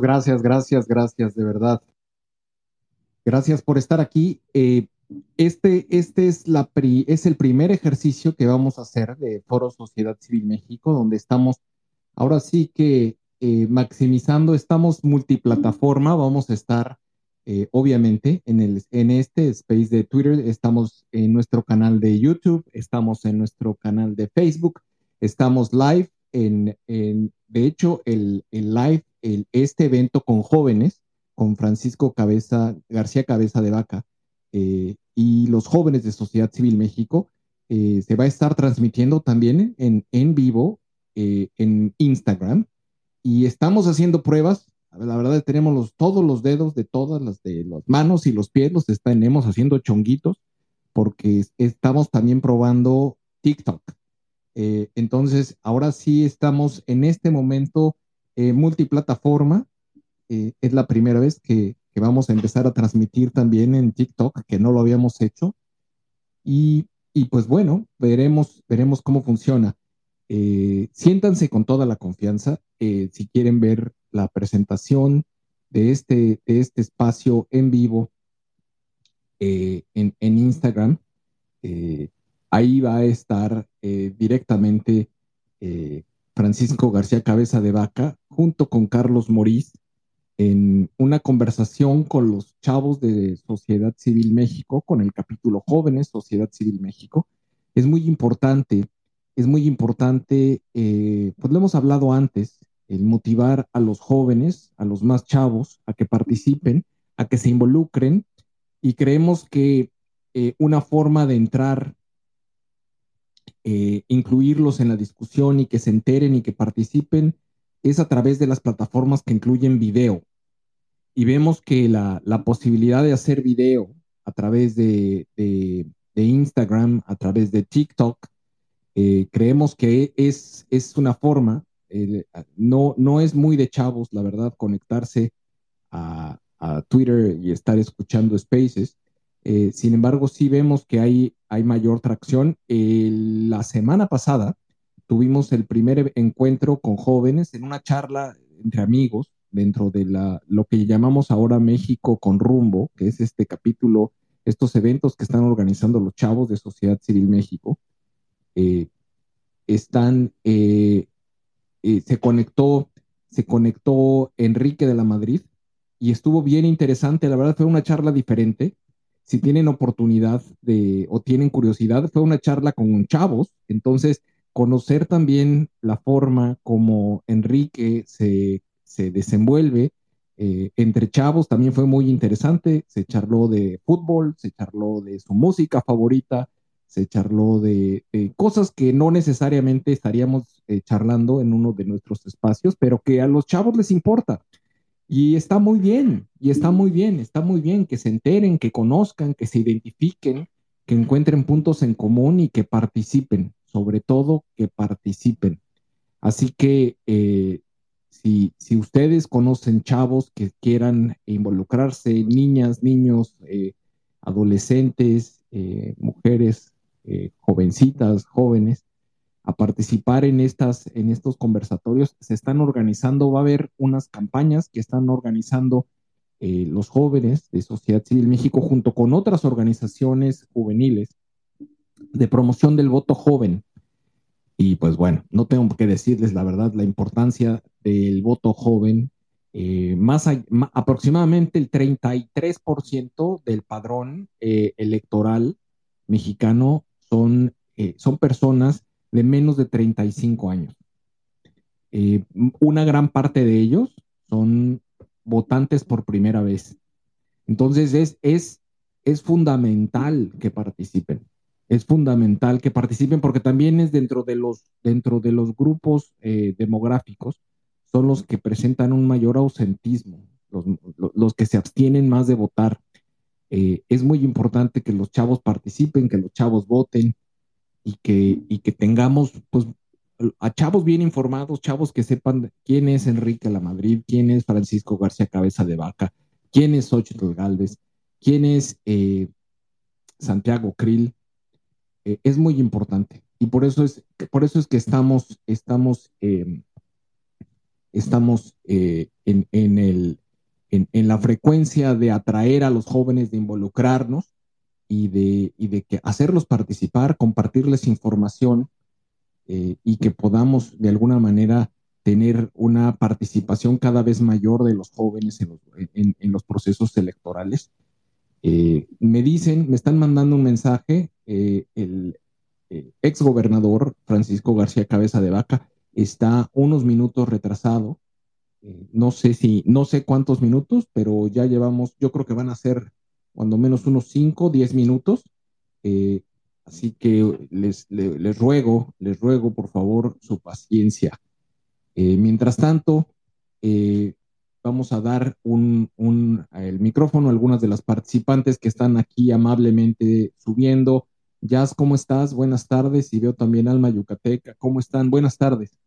Gracias, gracias, gracias, de verdad. Gracias por estar aquí. Eh, este este es, la es el primer ejercicio que vamos a hacer de Foro Sociedad Civil México, donde estamos ahora sí que eh, maximizando, estamos multiplataforma, vamos a estar eh, obviamente en, el, en este space de Twitter, estamos en nuestro canal de YouTube, estamos en nuestro canal de Facebook, estamos live en, de hecho, el, el live este evento con jóvenes, con Francisco Cabeza, García Cabeza de Vaca eh, y los jóvenes de Sociedad Civil México, eh, se va a estar transmitiendo también en, en vivo eh, en Instagram. Y estamos haciendo pruebas. La verdad, tenemos todos los dedos de todas las de las manos y los pies, los tenemos haciendo chonguitos, porque estamos también probando TikTok. Entonces, ahora sí estamos en este momento eh, multiplataforma. Eh, es la primera vez que, vamos a empezar a transmitir también en TikTok, que no lo habíamos hecho. Y, pues bueno, veremos, veremos cómo funciona. Eh, siéntanse con toda la confianza. si quieren ver la presentación de este, de este espacio en vivo en, en, Instagram, ahí va a estar directamente Francisco García Cabeza de Vaca, junto con Carlos Morís, en una conversación con los chavos de Sociedad Civil México, con el capítulo Jóvenes Sociedad Civil México. Es muy importante, es muy importante, eh, pues lo hemos hablado antes, el motivar a los jóvenes, a los más chavos, a que participen, a que se involucren, y creemos que eh, una forma de entrar eh, incluirlos en la discusión y que se enteren y que participen es a través de las plataformas que incluyen video. Y vemos que la, posibilidad de hacer video a través de, Instagram, a través de TikTok, eh, creemos que es, es una forma, no, no es muy de chavos, la verdad, conectarse a, a Twitter y estar escuchando spaces, eh, sin embargo, sí vemos que hay, hay mayor tracción. la semana pasada tuvimos el primer encuentro con jóvenes en una charla entre amigos dentro de la, lo que llamamos ahora México con rumbo, que es este capítulo, estos eventos que están organizando los chavos de Sociedad Civil México. Eh, están, eh, se conectó, se conectó Enrique de la Madrid, y estuvo bien interesante. La verdad fue una charla diferente. Si tienen oportunidad de o tienen curiosidad, fue una charla con chavos. Entonces, conocer también la forma como Enrique se, se desenvuelve eh, entre chavos también fue muy interesante. Se charló de fútbol, se charló de su música favorita, se charló de, cosas que no necesariamente estaríamos eh, charlando en uno de nuestros espacios, pero que a los chavos les importa. Y está muy bien, y está muy bien, está muy bien que se enteren, que conozcan, que se identifiquen, que encuentren puntos en común y que participen, sobre todo que participen. Así que eh, si, si, ustedes conocen chavos que quieran involucrarse, niñas, niños, eh, adolescentes, eh, mujeres, jovencitas, jóvenes, a participar en, estas, en estos conversatorios. Se están organizando, va a haber unas campañas que están organizando eh, los jóvenes de Sociedad Civil México junto con otras organizaciones juveniles de promoción del voto joven. Y pues bueno, no tengo que decirles la verdad, la importancia del voto joven. Eh, más, aproximadamente el 33% del padrón eh, electoral mexicano son, son personas de menos de 35 años. Eh, una gran parte de ellos son votantes por primera vez. Entonces es, es, es fundamental que participen. Es fundamental que participen porque también es dentro de los, dentro de los grupos eh, demográficos, son los que presentan un mayor ausentismo, los, que se abstienen más de votar. Eh, es muy importante que los chavos participen, que los chavos voten, y que, y que tengamos pues, a chavos bien informados, chavos que sepan quién es Enrique La Madrid, quién es Francisco García Cabeza de Vaca, quién es Xochitl Galvez, quién es eh, Santiago Krill. Eh, es muy importante. Y por eso es, por eso es que estamos, estamos, em, estamos eh, en, en, el, en, en, la frecuencia de atraer a los jóvenes, de involucrarnos y de, y de que hacerlos participar, compartirles información eh, y que podamos de alguna manera tener una participación cada vez mayor de los jóvenes en los, en, los procesos electorales. Eh, me dicen, me están mandando un mensaje, eh, el ex gobernador Francisco García Cabeza de Vaca está unos minutos retrasado. no sé si, no sé cuántos minutos, pero ya llevamos, yo creo que van a ser cuando menos unos 5, 10 minutos. Eh, así que les, les, ruego, les ruego por favor su paciencia. Eh, mientras tanto, eh, vamos a dar un, un, el micrófono a algunas de las participantes que están aquí amablemente subiendo. Jazz, ¿cómo estás? Buenas tardes. Y veo también Alma Yucateca. ¿Cómo están? Buenas tardes.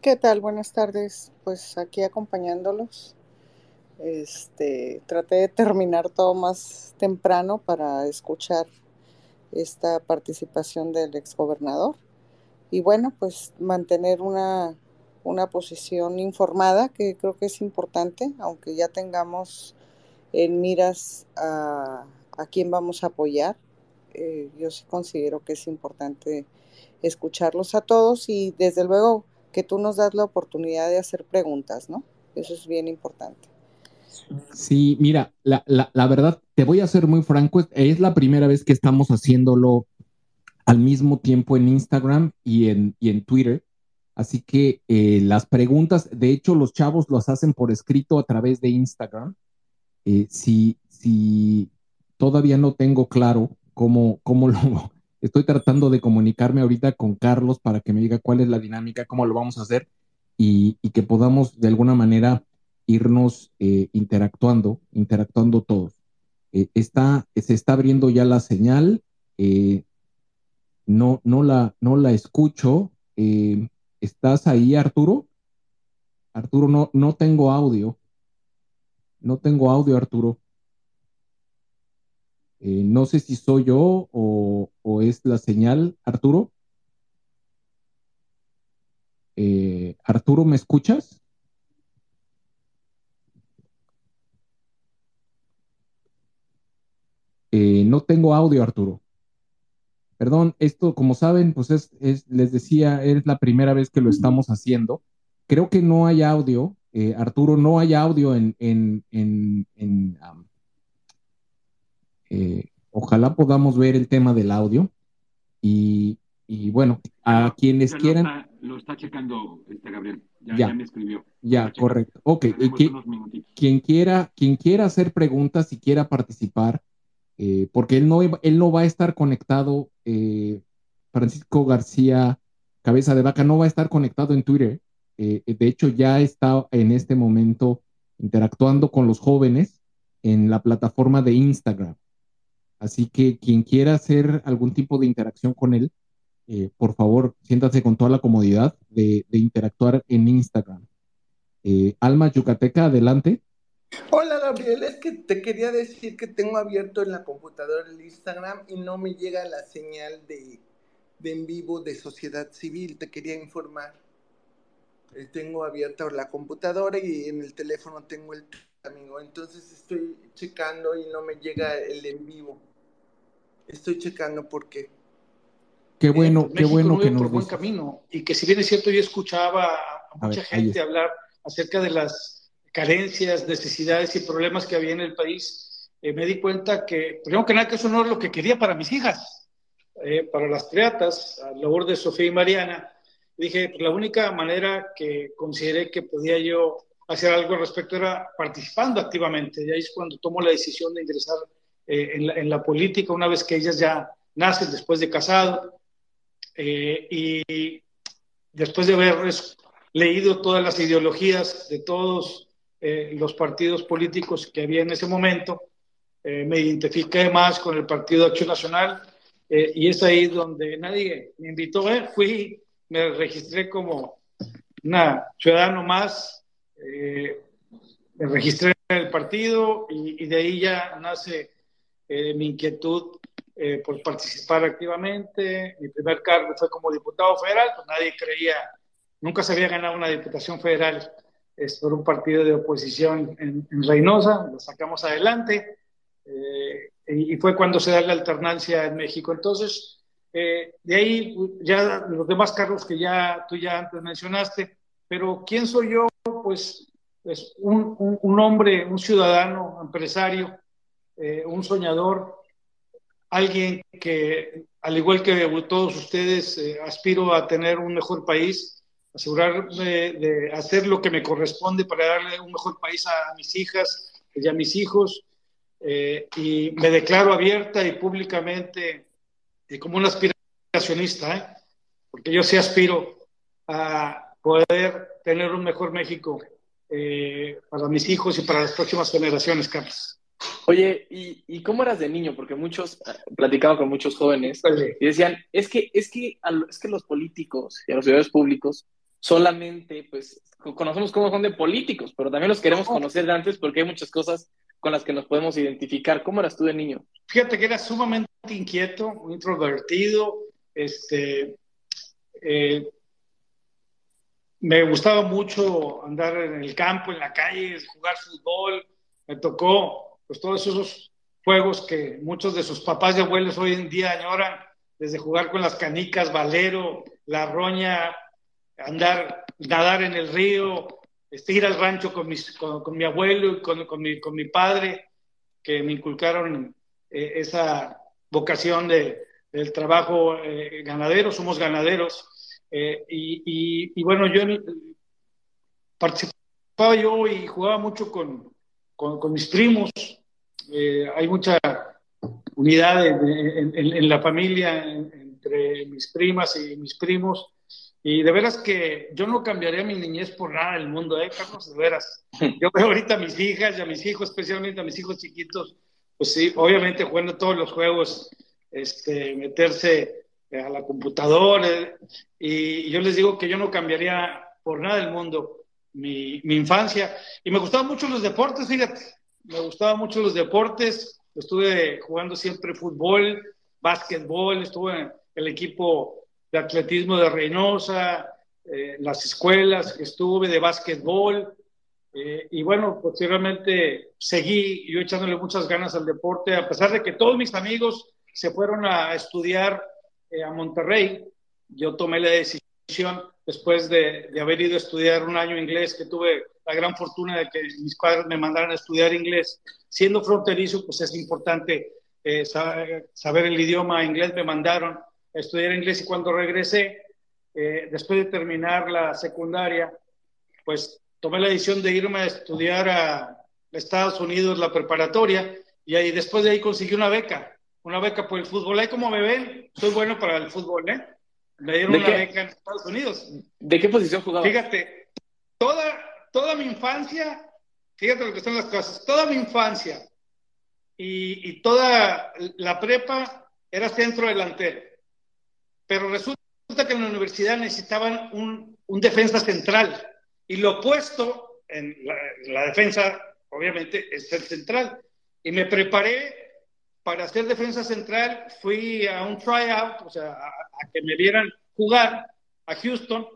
¿Qué tal? Buenas tardes. Pues aquí acompañándolos. Este, traté de terminar todo más temprano para escuchar esta participación del exgobernador. Y bueno, pues mantener una, una posición informada, que creo que es importante, aunque ya tengamos en miras a, a quién vamos a apoyar. Eh, yo sí considero que es importante escucharlos a todos y desde luego que tú nos das la oportunidad de hacer preguntas, ¿no? Eso es bien importante. Sí, mira, la, verdad, te voy a ser muy franco, es la primera vez que estamos haciéndolo al mismo tiempo en Instagram y en, en Twitter. Así que eh, las preguntas, de hecho, los chavos las hacen por escrito a través de Instagram. Eh, si, si todavía no tengo claro cómo, cómo lo estoy tratando de comunicarme ahorita con Carlos para que me diga cuál es la dinámica, cómo lo vamos a hacer y, y que podamos de alguna manera irnos eh, interactuando, interactuando todos. Eh, está, se está abriendo ya la señal, eh, no, no, la, no la escucho. ¿Estás ahí, Arturo? Arturo, no, no tengo audio. No tengo audio, Arturo. no sé si soy yo o, o es la señal, Arturo. Arturo, ¿me escuchas? Eh, no tengo audio, Arturo. Perdón, esto, como saben, pues es, les decía, es la primera vez que lo estamos haciendo. Creo que no hay audio eh, Arturo, no hay audio en, en, en, eh, ojalá podamos ver el tema del audio. Y, y bueno, a quienes quieran. lo está checando este Gabriel. Ya, me escribió. Ya, correcto. Ok, quien, quiera, quien quiera hacer preguntas y quiera participar, eh, porque él no, él no va a estar conectado, Francisco García Cabeza de Vaca no va a estar conectado en Twitter. Eh, de hecho, ya está en este momento interactuando con los jóvenes en la plataforma de Instagram. Así que quien quiera hacer algún tipo de interacción con él, eh, por favor, siéntase con toda la comodidad de, interactuar en Instagram. Eh, Alma Yucateca, adelante. Hola Gabriel, es que te quería decir que tengo abierto en la computadora el Instagram y no me llega la señal de de en vivo de sociedad civil. Te quería informar. Eh, tengo abierta la computadora y en el teléfono tengo el amigo. Entonces estoy checando y no me llega el en vivo. Estoy checando por qué. Qué bueno, qué bueno que nos por buen camino y que si bien es cierto yo escuchaba a mucha gente hablar acerca de las carencias, necesidades y problemas que había en el país, eh, me di cuenta que primero que nada que eso no es lo que quería para mis hijas eh, para las triatas, a labor de Sofía y Mariana, dije, pues, la única manera que consideré que podía yo hacer algo al respecto era participando activamente. Y ahí es cuando tomo la decisión de ingresar eh, en, la, política, una vez que ellas ya nacen después de casado. Eh, y después de haber leído todas las ideologías de todos los partidos políticos que había en ese momento, me identifiqué más con el Partido Acción Nacional eh, y es ahí donde nadie me invitó, eh, fui, me registré como una ciudadano más, eh, me registré en el partido y, de ahí ya nace mi inquietud por participar activamente. Mi primer cargo fue como diputado federal, pues nadie creía, nunca se había ganado una diputación federal es por un partido de oposición en, en Reynosa, lo sacamos adelante. Eh, y fue cuando se da la alternancia en México. Entonces, eh, de ahí ya los demás cargos que ya tú ya antes mencionaste, pero ¿quién soy yo? Pues, pues un, un, hombre, un ciudadano, empresario, eh, un soñador, alguien que, al igual que todos ustedes, aspiro a tener un mejor país, asegurarme de hacer lo que me corresponde para darle un mejor país a mis hijas y a mis hijos, eh, y me declaro abierta y públicamente y como un aspiracionista, ¿eh? porque yo sí aspiro a poder tener un mejor México eh, para mis hijos y para las próximas generaciones, Carlos. Oye, ¿y, ¿y, cómo eras de niño? Porque muchos, platicaba con muchos jóvenes y decían, es que, es que, es que los políticos y los ciudadanos públicos solamente, pues, conocemos cómo son de políticos, pero también los queremos conocer de antes porque hay muchas cosas con las que nos podemos identificar. ¿Cómo eras tú de niño? Fíjate que era sumamente inquieto, introvertido, este, eh, me gustaba mucho andar en el campo, en la calle, jugar fútbol, me tocó pues todos esos juegos que muchos de sus papás y abuelos hoy en día añoran, desde jugar con las canicas, valero, la roña, andar, nadar en el río, este, ir al rancho con, mis, con, mi abuelo y con, con, mi, con, mi, padre, que me inculcaron eh, esa vocación de, del trabajo eh, ganadero, somos ganaderos. Eh, y, y, bueno, yo participaba yo y jugaba mucho con, con mis primos. hay mucha unidad en, en, en la familia entre mis primas y mis primos. Y de veras que yo no cambiaría mi niñez por nada del mundo, ¿eh, Carlos? De veras. Yo veo ahorita a mis hijas y a mis hijos, especialmente a mis hijos chiquitos, pues sí, obviamente jugando todos los juegos, este, meterse a la computadora. Y, yo les digo que yo no cambiaría por nada del mundo mi, mi infancia. Y me gustaban mucho los deportes, fíjate. Me gustaban mucho los deportes. Estuve jugando siempre fútbol, básquetbol, estuve en el equipo de atletismo de Reynosa, eh, las escuelas que estuve de básquetbol. Eh, y bueno, posteriormente seguí yo echándole muchas ganas al deporte, a pesar de que todos mis amigos se fueron a estudiar eh, a Monterrey. Yo tomé la decisión después de, de, haber ido a estudiar un año inglés, que tuve la gran fortuna de que mis padres me mandaran a estudiar inglés. Siendo fronterizo, pues es importante eh, saber el idioma inglés. Me mandaron a estudiar inglés y cuando regresé, eh, después de terminar la secundaria, pues tomé la decisión de irme a estudiar a Estados Unidos la preparatoria y ahí después de ahí conseguí una beca, una beca por el fútbol. Ahí como me ven, soy bueno para el fútbol, ¿eh? Me dieron una beca en Estados Unidos. ¿De qué posición jugaba? Fíjate, toda, toda mi infancia, fíjate lo que son las cosas, toda mi infancia y, y toda la prepa era centro delantero. Pero resulta que en la universidad necesitaban un, un defensa central y lo opuesto en la, la defensa, obviamente, es el central. Y me preparé para hacer defensa central, fui a un tryout, o sea, a, que me vieran jugar a Houston.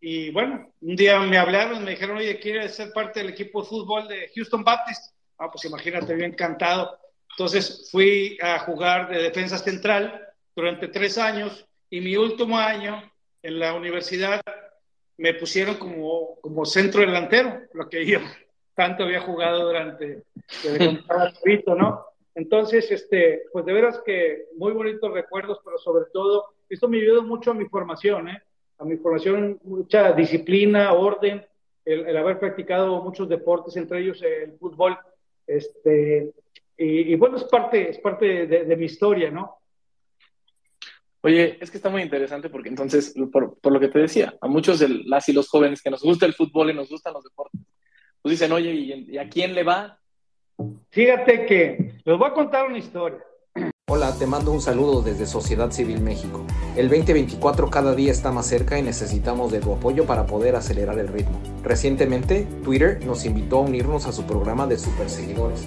Y bueno, un día me hablaron, me dijeron, oye, ¿quieres ser parte del equipo de fútbol de Houston Baptist? Ah, pues imagínate, bien encantado. Entonces fui a jugar de defensa central durante tres años y mi último año en la universidad me pusieron como, como centro delantero, lo que yo tanto había jugado durante, el ¿no? Entonces, este, pues de veras que muy bonitos recuerdos, pero sobre todo, esto me ayudó mucho a mi formación, ¿eh? A mi formación, mucha disciplina, orden, el, haber practicado muchos deportes, entre ellos el fútbol, este, y, bueno, es parte, es parte de, mi historia, ¿no? Oye, es que está muy interesante porque entonces, por, por lo que te decía, a muchos de las y los jóvenes que nos gusta el fútbol y nos gustan los deportes, pues dicen, oye, ¿y, a quién le va? Fíjate que les voy a contar una historia. Hola, te mando un saludo desde Sociedad Civil México. El 2024 cada día está más cerca y necesitamos de tu apoyo para poder acelerar el ritmo. Recientemente, Twitter nos invitó a unirnos a su programa de superseguidores.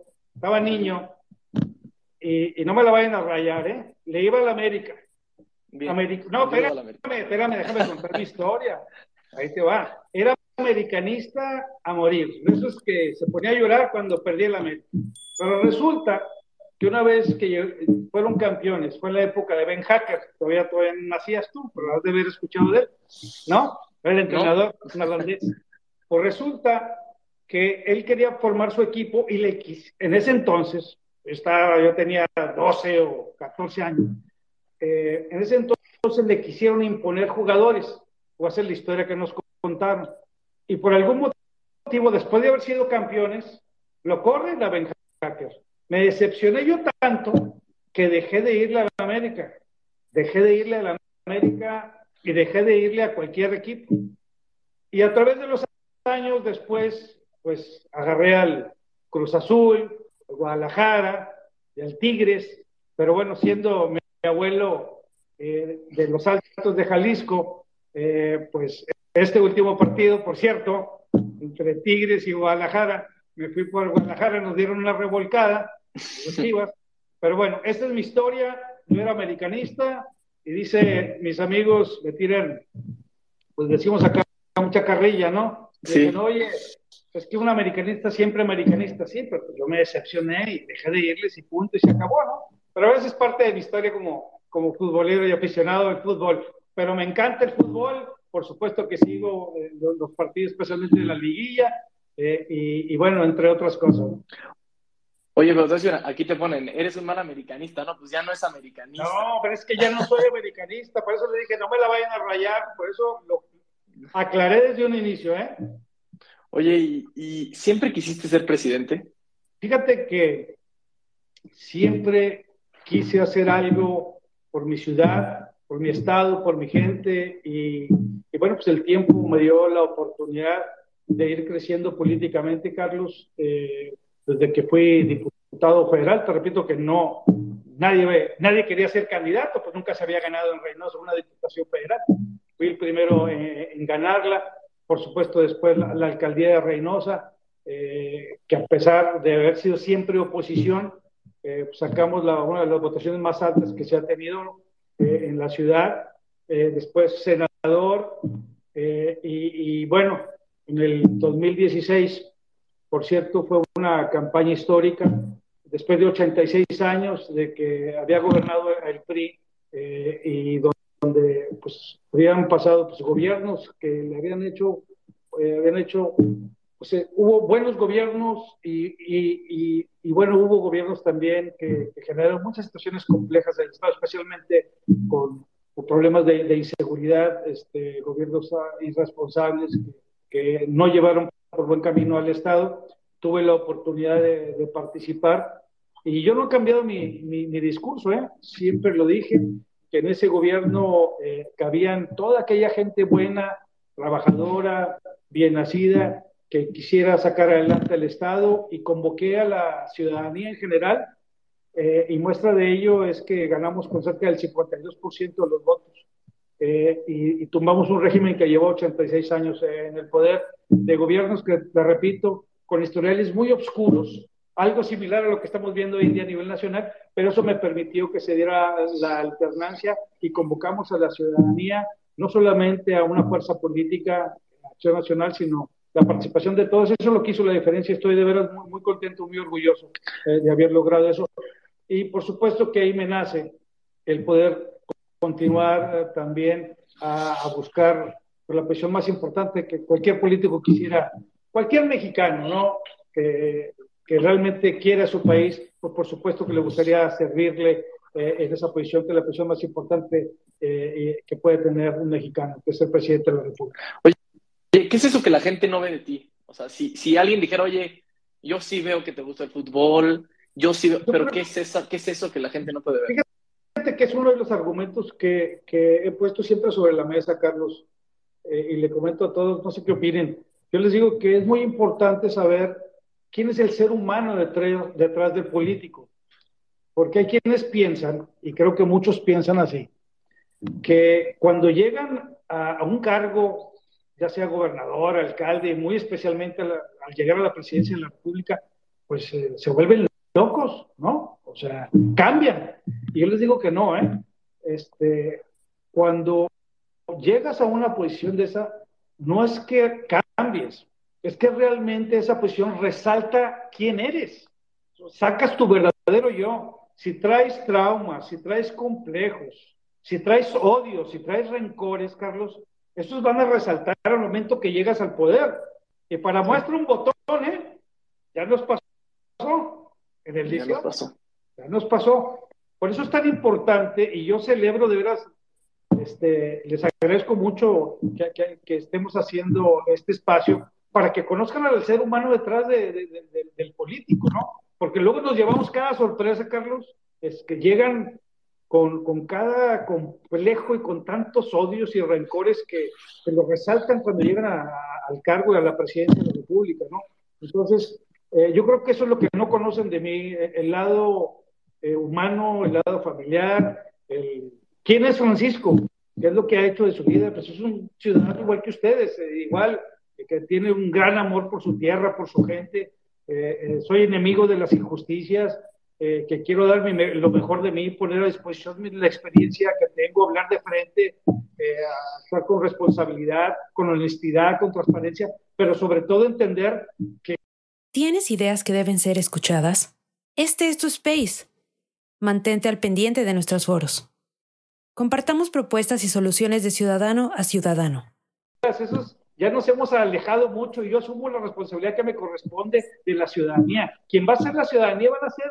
estaba niño, y, no me la vayan a rayar, ¿eh? Le iba a la América. América. No, espérame, espérame, déjame contar mi historia. Ahí te va. Era americanista a morir. Eso es que se ponía a llorar cuando perdía la América. Pero resulta que una vez que fueron campeones, fue en la época de Ben Hacker, todavía, todavía nacías tú, pero has de haber escuchado de él, ¿no? el entrenador Pues resulta que él quería formar su equipo y le en ese entonces, estaba, yo tenía 12 o 14 años, eh, en ese entonces le quisieron imponer jugadores, o hacer la historia que nos contaron y por algún motivo, después de haber sido campeones, lo corren la Ben Hacker. Me decepcioné yo tanto que dejé de irle a la América. Dejé de irle a la América y dejé de irle a cualquier equipo. Y a través de los años después, pues agarré al Cruz Azul, al Guadalajara y al Tigres, pero bueno, siendo mi abuelo eh, de los Altos de Jalisco, eh, pues este último partido, por cierto, entre Tigres y Guadalajara, me fui por Guadalajara, nos dieron una revolcada, pero bueno, esta es mi historia, yo era americanista y dice, mis amigos me tiran, pues decimos acá mucha carrilla, ¿no? Sí. oye, es que un americanista siempre americanista, sí, pero pues yo me decepcioné y dejé de irles y punto, y se acabó, ¿no? Pero a veces es parte de mi historia como, como futbolero y aficionado al fútbol. Pero me encanta el fútbol, por supuesto que sigo eh, los, partidos, especialmente de la liguilla, eh, y, bueno, entre otras cosas. Oye, pero aquí te ponen, eres un mal americanista, ¿no? Pues ya no es americanista. No, pero es que ya no soy americanista, por eso le dije, no me la vayan a rayar, por eso lo aclaré desde un inicio, ¿eh? Oye, ¿y, y siempre quisiste ser presidente? Fíjate que siempre quise hacer algo por mi ciudad, por mi estado, por mi gente y, bueno, pues el tiempo me dio la oportunidad de ir creciendo políticamente, Carlos, eh, desde que fui diputado federal, te repito que no, nadie, nadie quería ser candidato, pues nunca se había ganado en Reynosa una diputación federal. fui el primero en, ganarla, por supuesto después la, alcaldía de Reynosa, eh, que a pesar de haber sido siempre oposición, eh, sacamos la, una de las votaciones más altas que se ha tenido eh, en la ciudad, después senador, y, y bueno, en el 2016, por cierto, fue una campaña histórica, después de 86 años de que había gobernado el PRI y donde donde pues habían pasado pues, gobiernos que le habían hecho, eh, habían hecho, pues, eh, hubo buenos gobiernos y, y, y, bueno, hubo gobiernos también que, generaron muchas situaciones complejas en el Estado, especialmente con, problemas de, de, inseguridad, este, gobiernos irresponsables que, que, no llevaron por buen camino al Estado. Tuve la oportunidad de, de participar y yo no he cambiado mi, mi, mi discurso, ¿eh? siempre lo dije que en ese gobierno eh, cabían toda aquella gente buena, trabajadora, bien nacida, que quisiera sacar adelante el Estado y convoqué a la ciudadanía en general eh, y muestra de ello es que ganamos con cerca del 52% de los votos eh, y, y, tumbamos un régimen que llevó 86 años en el poder de gobiernos que, te repito, con historiales muy oscuros, algo similar a lo que estamos viendo hoy en día a nivel nacional, pero eso me permitió que se diera la alternancia y convocamos a la ciudadanía, no solamente a una fuerza política, acción nacional, sino la participación de todos. Eso es lo que hizo la diferencia. Estoy de veras muy, muy contento, muy orgulloso eh, de haber logrado eso. Y por supuesto que ahí me nace el poder continuar eh, también a, a buscar la presión más importante que cualquier político quisiera, cualquier mexicano, ¿no? Que que realmente quiere a su país, pues por supuesto que le gustaría servirle eh, en esa posición, que es la posición más importante eh, que puede tener un mexicano, que es el presidente de la República. Oye, ¿qué es eso que la gente no ve de ti? O sea, si, si alguien dijera, oye, yo sí veo que te gusta el fútbol, yo sí veo, pero ¿qué es, eso, ¿qué es eso que la gente no puede ver? Fíjate que es uno de los argumentos que, que he puesto siempre sobre la mesa, Carlos, eh, y le comento a todos, no sé qué opinen. Yo les digo que es muy importante saber quién es el ser humano detrás, detrás del político. Porque hay quienes piensan, y creo que muchos piensan así, que cuando llegan a, un cargo, ya sea gobernador, alcalde, muy especialmente al, llegar a la presidencia de la República, pues eh, se vuelven locos, ¿no? O sea, cambian. Y yo les digo que no, ¿eh? Este, cuando llegas a una posición de esa, no es que cambies, es que realmente esa posición resalta quién eres. Sacas tu verdadero yo. Si traes traumas, si traes complejos, si traes odios, si traes rencores, Carlos, esos van a resaltar al momento que llegas al poder. Y para muestra un botón, ¿eh? Ya nos pasó en el ya nos pasó. Ya nos pasó. Por eso es tan importante y yo celebro de veras, este, les agradezco mucho que estemos haciendo este espacio para que conozcan al ser humano detrás del político, ¿no? Porque luego nos llevamos cada sorpresa, Carlos, es que llegan con, con cada complejo y con tantos odios y rencores que, que lo resaltan cuando llegan al cargo y a la presidencia de la República, ¿no? Entonces, eh, yo creo que eso es lo que no conocen de mí, el lado eh, humano, el lado familiar, el... ¿quién es Francisco? ¿Qué es lo que ha hecho de su vida? Pues es un ciudadano igual que ustedes, eh, igual que tiene un gran amor por su tierra, por su gente. Eh, eh, soy enemigo de las injusticias, eh, que quiero dar lo mejor de mí, poner a disposición la experiencia que tengo, hablar de frente, actuar con responsabilidad, con honestidad, con transparencia, pero sobre todo entender que... ¿Tienes ideas que deben ser escuchadas? Este es tu space. Mantente al pendiente de nuestros foros. Compartamos propuestas y soluciones de ciudadano a ciudadano. Esos ya nos hemos alejado mucho y yo asumo la responsabilidad que me corresponde de la ciudadanía. Quien va a ser la ciudadanía van a ser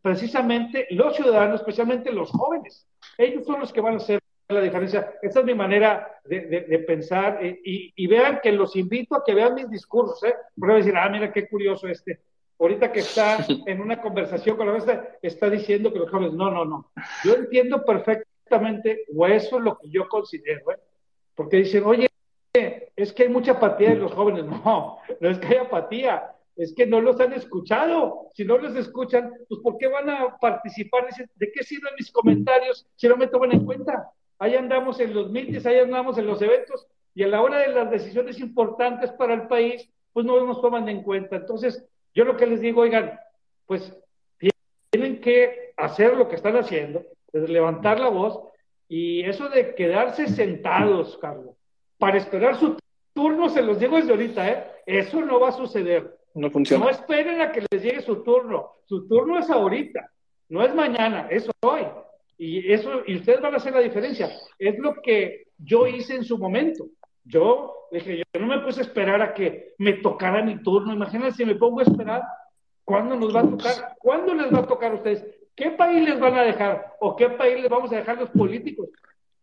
precisamente los ciudadanos, especialmente los jóvenes. Ellos son los que van a hacer la diferencia. Esa es mi manera de, pensar eh, y, vean que los invito a que vean mis discursos. ¿eh? Porque decir, ah, mira qué curioso este. Ahorita que está en una conversación con la mesa, está diciendo que los jóvenes, no, no, no. Yo entiendo perfectamente, o eso es lo que yo considero, ¿eh? porque dicen, oye, es que hay mucha apatía de los jóvenes. No, no es que hay apatía, es que no los han escuchado. Si no los escuchan, pues ¿por qué van a participar? ¿De qué sirven mis comentarios si no me toman en cuenta? ahí andamos en los mítines, ahí andamos en los eventos, y a la hora de las decisiones importantes para el país, pues no nos toman en cuenta. Entonces, yo lo que les digo, oigan, pues tienen que hacer lo que están haciendo, levantar la voz, y eso de quedarse sentados, Carlos, para esperar su turno, se los digo desde ahorita, ¿eh? Eso no va a suceder. No funciona. No esperen a que les llegue su turno. Su turno es ahorita, no es mañana, es hoy. Y eso, y ustedes van a hacer la diferencia. Es lo que yo hice en su momento. Yo dije, yo no me puse a esperar a que me tocara mi turno. Imagínense si me pongo a esperar, ¿cuándo nos va a tocar? ¿Cuándo les va a tocar a ustedes? ¿Qué país les van a dejar? ¿O qué país les vamos a dejar los políticos?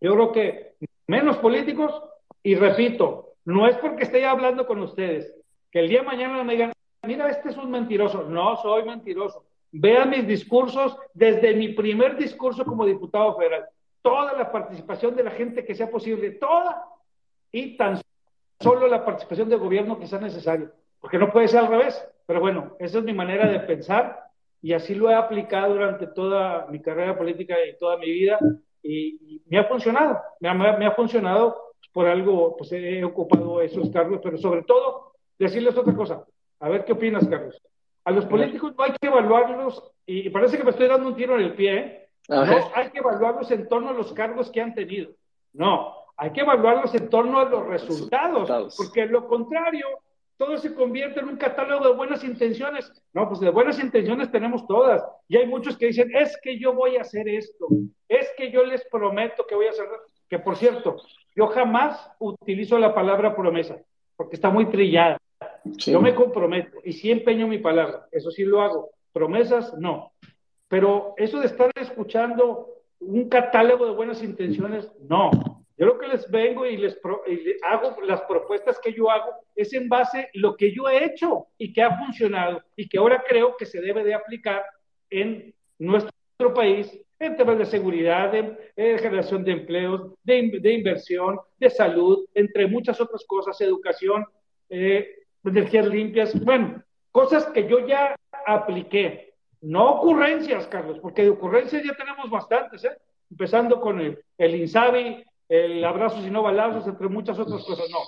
Yo creo que menos políticos, y repito, no es porque esté hablando con ustedes, que el día de mañana me digan, mira, este es un mentiroso. No soy mentiroso. Vean mis discursos desde mi primer discurso como diputado federal. Toda la participación de la gente que sea posible, toda, y tan solo la participación del gobierno que sea necesario, porque no puede ser al revés. Pero bueno, esa es mi manera de pensar y así lo he aplicado durante toda mi carrera política y toda mi vida y, me ha funcionado, me ha, funcionado por algo, pues he ocupado esos cargos, pero sobre todo decirles otra cosa, a ver qué opinas, Carlos. A los políticos no hay que evaluarlos, y parece que me estoy dando un tiro en el pie, ¿eh? no hay que evaluarlos en torno a los cargos que han tenido, no, hay que evaluarlos en torno a los resultados, porque lo contrario, todo se convierte en un catálogo de buenas intenciones. No, pues de buenas intenciones tenemos todas. Y hay muchos que dicen, es que yo voy a hacer esto, es que yo les prometo que voy a hacer, que por cierto, yo jamás utilizo la palabra promesa, porque está muy trillada. Yo me comprometo y sí empeño mi palabra, eso sí lo hago. Promesas, no. Pero eso de estar escuchando un catálogo de buenas intenciones, no. Yo lo que les vengo y les, hago, las propuestas que yo hago, es en base a lo que yo he hecho y que ha funcionado y que ahora creo que se debe de aplicar en nuestro país en temas de seguridad, de, generación de empleos, de, de, inversión, de salud, entre muchas otras cosas, educación, eh, energías limpias, bueno, cosas que yo ya apliqué. No ocurrencias, Carlos, porque de ocurrencias ya tenemos bastantes, ¿eh? empezando con el, el INSABI, el abrazos y no balazos, entre muchas otras cosas. No,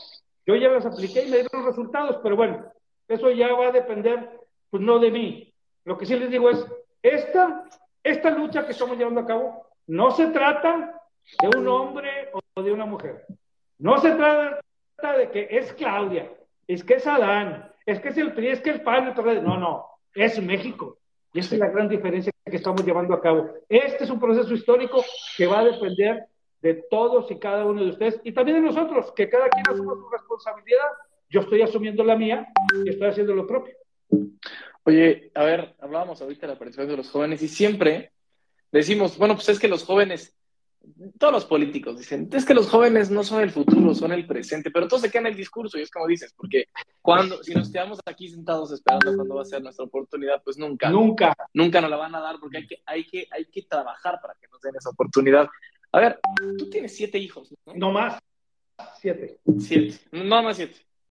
yo ya las apliqué y me dieron resultados, pero bueno, eso ya va a depender, pues no de mí. Lo que sí les digo es, esta, esta lucha que estamos llevando a cabo no se trata de un hombre o de una mujer. No se trata de que es Claudia, es que es Adán, es que es el PRI, es que el PAN, no, no, es México. Y esa es la gran diferencia que estamos llevando a cabo. Este es un proceso histórico que va a depender de todos y cada uno de ustedes y también de nosotros, que cada quien asume su responsabilidad. Yo estoy asumiendo la mía y estoy haciendo lo propio. Oye, a ver, hablábamos ahorita de la participación de los jóvenes y siempre decimos, bueno, pues es que los jóvenes, todos los políticos dicen, es que los jóvenes no son el futuro, son el presente, pero todos se quedan en el discurso y es como dices, porque cuando, si nos quedamos aquí sentados esperando cuándo va a ser nuestra oportunidad, pues nunca, nunca, nunca nos la van a dar porque hay que, hay que, hay que trabajar para que nos den esa oportunidad. A ver, tú tienes siete hijos, ¿no? No más. Siete. Siete. No más siete.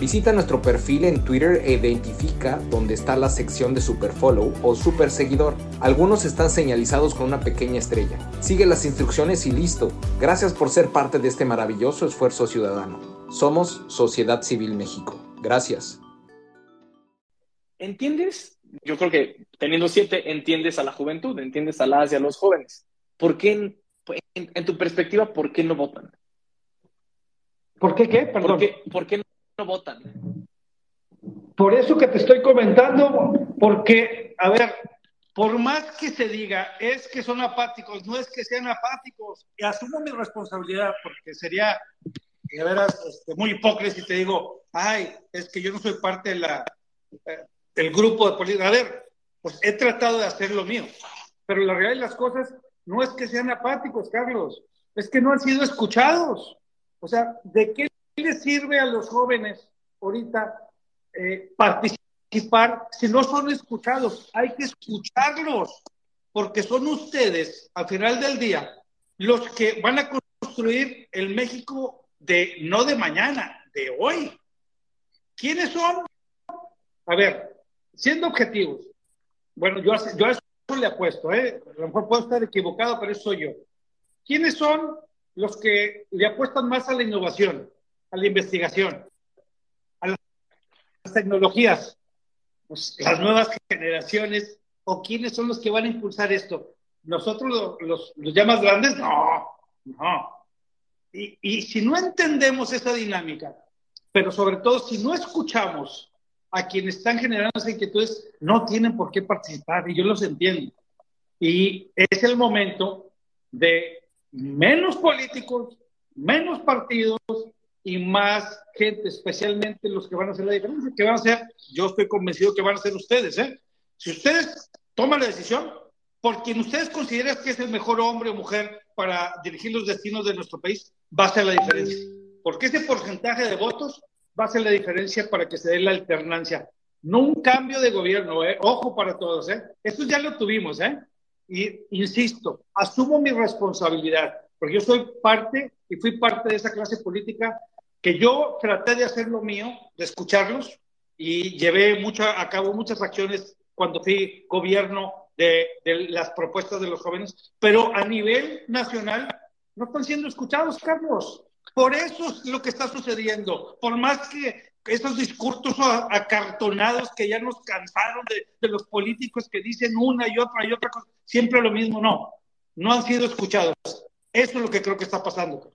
Visita nuestro perfil en Twitter e identifica dónde está la sección de Super Follow o Super Seguidor. Algunos están señalizados con una pequeña estrella. Sigue las instrucciones y listo. Gracias por ser parte de este maravilloso esfuerzo ciudadano. Somos Sociedad Civil México. Gracias. ¿Entiendes? Yo creo que teniendo siete, entiendes a la juventud, entiendes a las y a los jóvenes. ¿Por qué, en, tu perspectiva, por qué no votan? ¿Por qué qué? Perdón. ¿Por qué, por qué no votan. Por eso que te estoy comentando, porque, a ver, por más que se diga, es que son apáticos, no es que sean apáticos, y asumo mi responsabilidad, porque sería, de veras, este, muy hipócrita si te digo, ay, es que yo no soy parte de la, eh, del grupo de política. A ver, pues he tratado de hacer lo mío, pero la realidad de las cosas no es que sean apáticos, Carlos, es que no han sido escuchados. O sea, ¿de qué les sirve a los jóvenes ahorita eh, participar si no son escuchados. Hay que escucharlos, porque son ustedes, al final del día, los que van a construir el México de no de mañana, de hoy. ¿Quiénes son? A ver, siendo objetivos, bueno, yo, yo a eso le apuesto, ¿eh? a lo mejor puedo estar equivocado, pero eso soy yo. ¿Quiénes son los que le apuestan más a la innovación, a la investigación, a las tecnologías, pues, las nuevas generaciones, o quiénes son los que van a impulsar esto? ¿Nosotros los, los, ya más grandes? No, no. Y, y si no entendemos esa dinámica, pero sobre todo si no escuchamos a quienes están generando esas inquietudes, no tienen por qué participar, y yo los entiendo. Y es el momento de menos políticos, menos partidos y más gente, especialmente los que van a hacer la diferencia, que van a ser, yo estoy convencido que van a ser ustedes, ¿eh? Si ustedes toman la decisión, por quien ustedes consideran que es el mejor hombre o mujer para dirigir los destinos de nuestro país, va a ser la diferencia. Porque ese porcentaje de votos va a ser la diferencia para que se dé la alternancia. No un cambio de gobierno, ¿eh? ojo para todos, ¿eh? Esto ya lo tuvimos, ¿eh? Y insisto, asumo mi responsabilidad, porque yo soy parte y fui parte de esa clase política que yo traté de hacer lo mío, de escucharlos y llevé mucho, a cabo muchas acciones cuando fui gobierno de, de las propuestas de los jóvenes, pero a nivel nacional no están siendo escuchados, Carlos. Por eso es lo que está sucediendo. Por más que esos discursos acartonados que ya nos cansaron de, de, los políticos que dicen una y otra y otra cosa, siempre lo mismo, no, no han sido escuchados. Eso es lo que creo que está pasando.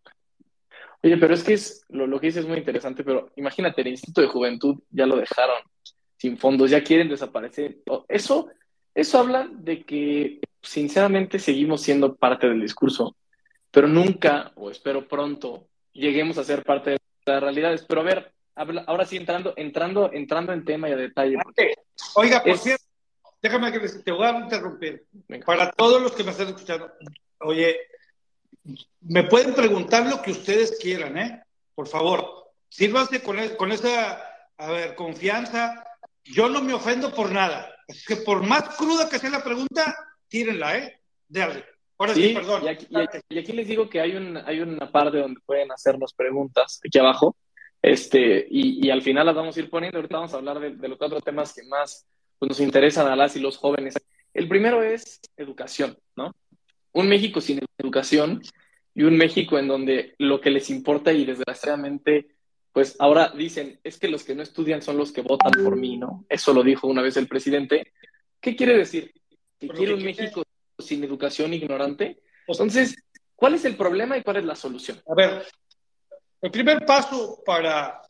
Oye, pero es que es, lo, lo que dices es muy interesante, pero imagínate, el Instituto de Juventud ya lo dejaron sin fondos, ya quieren desaparecer. Eso, eso habla de que sinceramente seguimos siendo parte del discurso, pero nunca, o espero pronto, lleguemos a ser parte de las realidades. Pero a ver, ahora sí entrando, entrando, entrando en tema y a detalle. Oiga, por cierto, déjame que te voy a interrumpir. Para todos los que me están escuchando, oye, me pueden preguntar lo que ustedes quieran, ¿eh? Por favor, sírvanse con, con esa, a ver, confianza. Yo no me ofendo por nada. Es que por más cruda que sea la pregunta, tírenla, ¿eh? Dale. Ahora sí, perdón. Y aquí, y aquí, les digo que hay, un, hay una parte donde pueden hacernos preguntas, aquí abajo, este, y, y, al final las vamos a ir poniendo. Ahorita vamos a hablar de, de los cuatro temas que más pues, nos interesan a las y los jóvenes. El primero es educación, ¿no? Un México sin educación y un México en donde lo que les importa y desgraciadamente, pues ahora dicen, es que los que no estudian son los que votan por mí, ¿no? Eso lo dijo una vez el presidente. ¿Qué quiere decir? ¿Que quiere un México sin educación ignorante? Entonces, ¿cuál es el problema y cuál es la solución? A ver, el primer paso para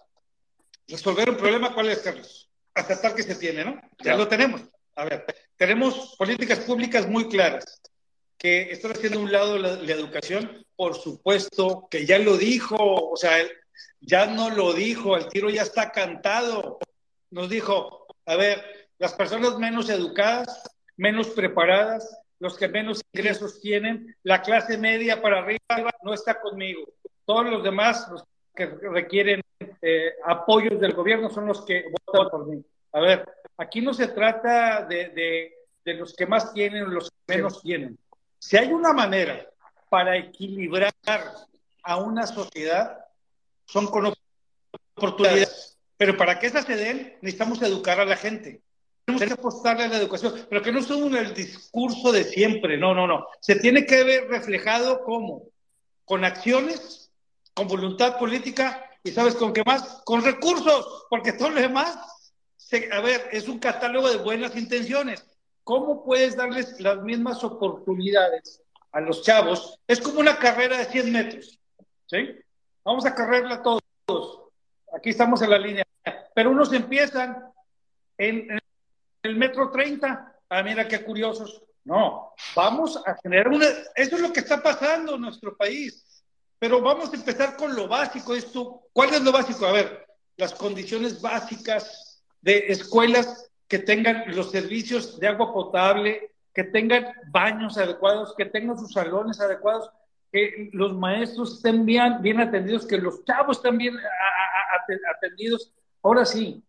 resolver un problema, ¿cuál es, Carlos? Aceptar que se tiene, ¿no? Ya lo tenemos. A ver, tenemos políticas públicas muy claras que están haciendo un lado la, la, educación, por supuesto, que ya lo dijo, o sea, ya no lo dijo, el tiro ya está cantado. Nos dijo, a ver, las personas menos educadas, menos preparadas, los que menos ingresos tienen, la clase media para arriba no está conmigo. Todos los demás, los que requieren eh, apoyos del gobierno, son los que votan por mí. A ver, aquí no se trata de, de, de los que más tienen o los que menos tienen. Si hay una manera para equilibrar a una sociedad, son con oportunidades. Pero para que esas se den, necesitamos educar a la gente. Tenemos que apostarle a la educación, pero que no son el discurso de siempre, no, no, no. Se tiene que ver reflejado como con acciones, con voluntad política y sabes con qué más, con recursos, porque todo lo demás, se, a ver, es un catálogo de buenas intenciones. ¿Cómo puedes darles las mismas oportunidades a los chavos? Es como una carrera de 100 metros, ¿sí? Vamos a correrla todos. Aquí estamos en la línea. Pero unos empiezan en, en el metro 30. Ah, mira qué curiosos. No, vamos a generar una... Eso es lo que está pasando en nuestro país. Pero vamos a empezar con lo básico. Esto, ¿Cuál es lo básico? A ver, las condiciones básicas de escuelas que tengan los servicios de agua potable, que tengan baños adecuados, que tengan sus salones adecuados, que los maestros estén bien, bien atendidos, que los chavos estén bien atendidos. Ahora sí,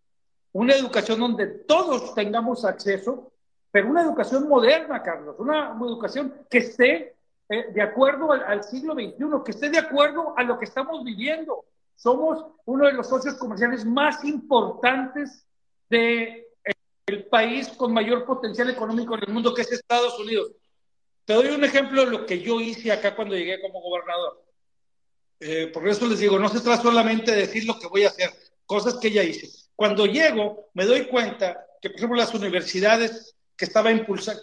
una educación donde todos tengamos acceso, pero una educación moderna, Carlos, una, educación que esté eh, de acuerdo al, siglo XXI, que esté de acuerdo a lo que estamos viviendo. Somos uno de los socios comerciales más importantes del de país con mayor potencial económico en el mundo, que es Estados Unidos. Te doy un ejemplo de lo que yo hice acá cuando llegué como gobernador. Eh, por eso les digo, no se trata solamente de decir lo que voy a hacer, cosas que ya hice. Cuando llego, me doy cuenta que, por ejemplo, las universidades que, estaba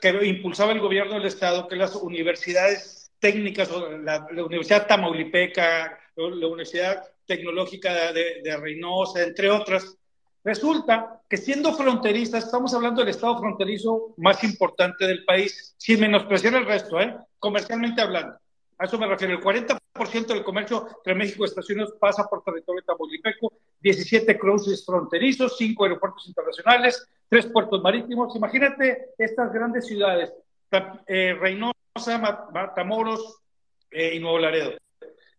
que impulsaba el gobierno del Estado, que las universidades técnicas, la, Universidad Tamaulipeca, la Universidad Tecnológica de Reynosa, entre otras, resulta que siendo fronterizas, estamos hablando del estado fronterizo más importante del país, sin menospreciar el resto, ¿eh? comercialmente hablando. A eso me refiero. El 40% del comercio entre México y Estados Unidos pasa por territorio de Tamaulipeco, 17 cruces fronterizos, 5 aeropuertos internacionales, 3 puertos marítimos. Imagínate estas grandes ciudades, eh, Reynosa, Matamoros eh, y Nuevo Laredo.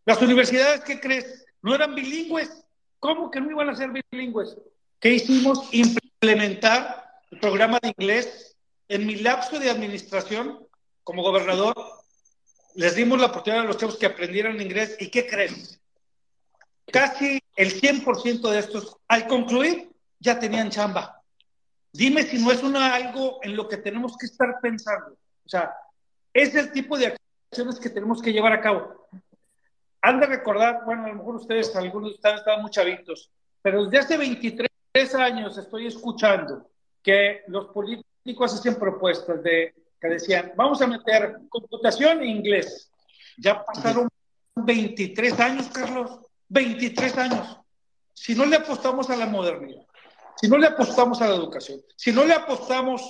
Las universidades, ¿qué crees? No eran bilingües. ¿Cómo que no iban a ser bilingües? ¿Qué hicimos? Implementar el programa de inglés. En mi lapso de administración como gobernador, les dimos la oportunidad a los chavos que aprendieran inglés. ¿Y qué crees? Casi el 100% de estos, al concluir, ya tenían chamba. Dime si no es una, algo en lo que tenemos que estar pensando. O sea, es el tipo de acciones que tenemos que llevar a cabo. Han de recordar, bueno, a lo mejor ustedes, algunos de ustedes estaban muy chavitos, pero desde hace 23 años estoy escuchando que los políticos hacen propuestas de que decían, vamos a meter computación e inglés. Ya pasaron 23 años, Carlos, 23 años. Si no le apostamos a la modernidad, si no le apostamos a la educación, si no le apostamos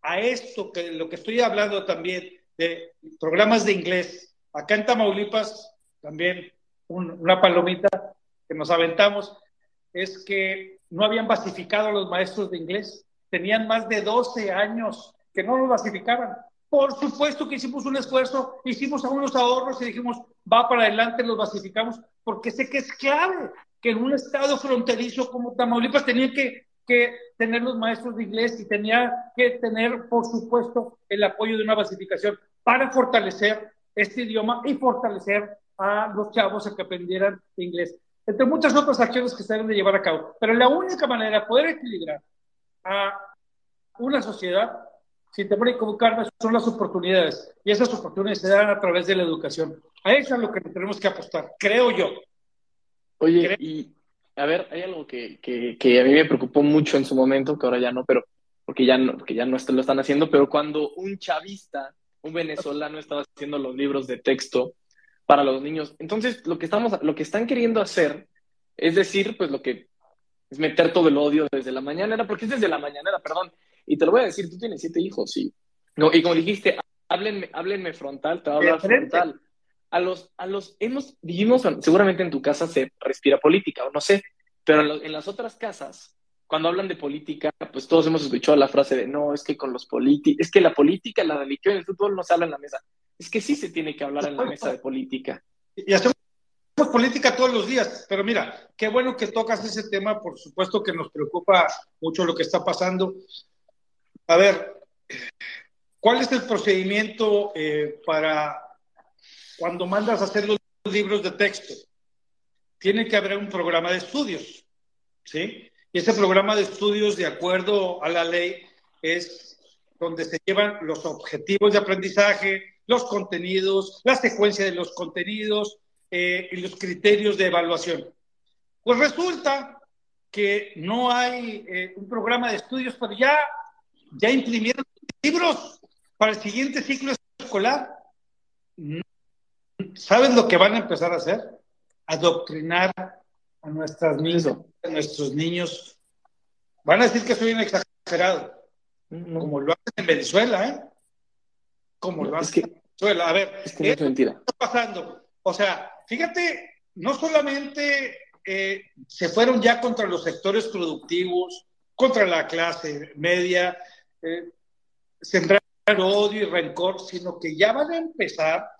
a esto, que lo que estoy hablando también de programas de inglés, acá en Tamaulipas, también una palomita que nos aventamos, es que no habían basificado a los maestros de inglés. Tenían más de 12 años que no lo basificaban. Por supuesto que hicimos un esfuerzo, hicimos algunos ahorros y dijimos, va para adelante, los basificamos, porque sé que es clave que en un estado fronterizo como Tamaulipas tenía que, que tener los maestros de inglés y tenía que tener, por supuesto, el apoyo de una basificación para fortalecer este idioma y fortalecer a los chavos a que aprendieran inglés. Entre muchas otras acciones que se deben de llevar a cabo. Pero la única manera de poder equilibrar a una sociedad sin temor a equivocarme, son las oportunidades. Y esas oportunidades se dan a través de la educación. A eso es lo que tenemos que apostar, creo yo. Oye, y a ver, hay algo que, que, a mí me preocupó mucho en su momento, que ahora ya no, pero porque ya no, porque ya no lo están haciendo, pero cuando un chavista, un venezolano estaba haciendo los libros de texto para los niños, entonces lo que estamos, lo que están queriendo hacer es decir, pues lo que es meter todo el odio desde la mañana, porque es desde la mañana, perdón, y te lo voy a decir, tú tienes siete hijos, sí. No, y como dijiste, háblenme, háblenme frontal, te voy a hablar frontal. A los, a los, hemos, dijimos, seguramente en tu casa se respira política, o no sé, pero en, las otras casas, cuando hablan de política, pues todos hemos escuchado la frase de, no, es que con los políticos, es que la política, la religión, el fútbol no se habla en la mesa. Es que sí se tiene que hablar en la mesa de política. Y hacemos política todos los días, pero mira, qué bueno que tocas ese tema, por supuesto que nos preocupa mucho lo que está pasando. A ver, ¿cuál es el procedimiento eh, para cuando mandas a hacer los libros de texto? Tiene que haber un programa de estudios, ¿sí? Ese programa de estudios, de acuerdo a la ley, es donde se llevan los objetivos de aprendizaje, los contenidos, la secuencia de los contenidos eh, y los criterios de evaluación. Pues resulta que no hay eh, un programa de estudios, pero ya ya imprimieron libros para el siguiente ciclo escolar. ¿Sabes lo que van a empezar a hacer? Adoctrinar a nuestras niñas, a nuestros niños. Van a decir que soy un exagerado, como lo hacen en Venezuela, ¿eh? Como lo hacen en Venezuela. A ver, ¿qué está pasando? O sea, fíjate, no solamente eh, se fueron ya contra los sectores productivos, contra la clase media, eh, sembrar odio y rencor, sino que ya van a empezar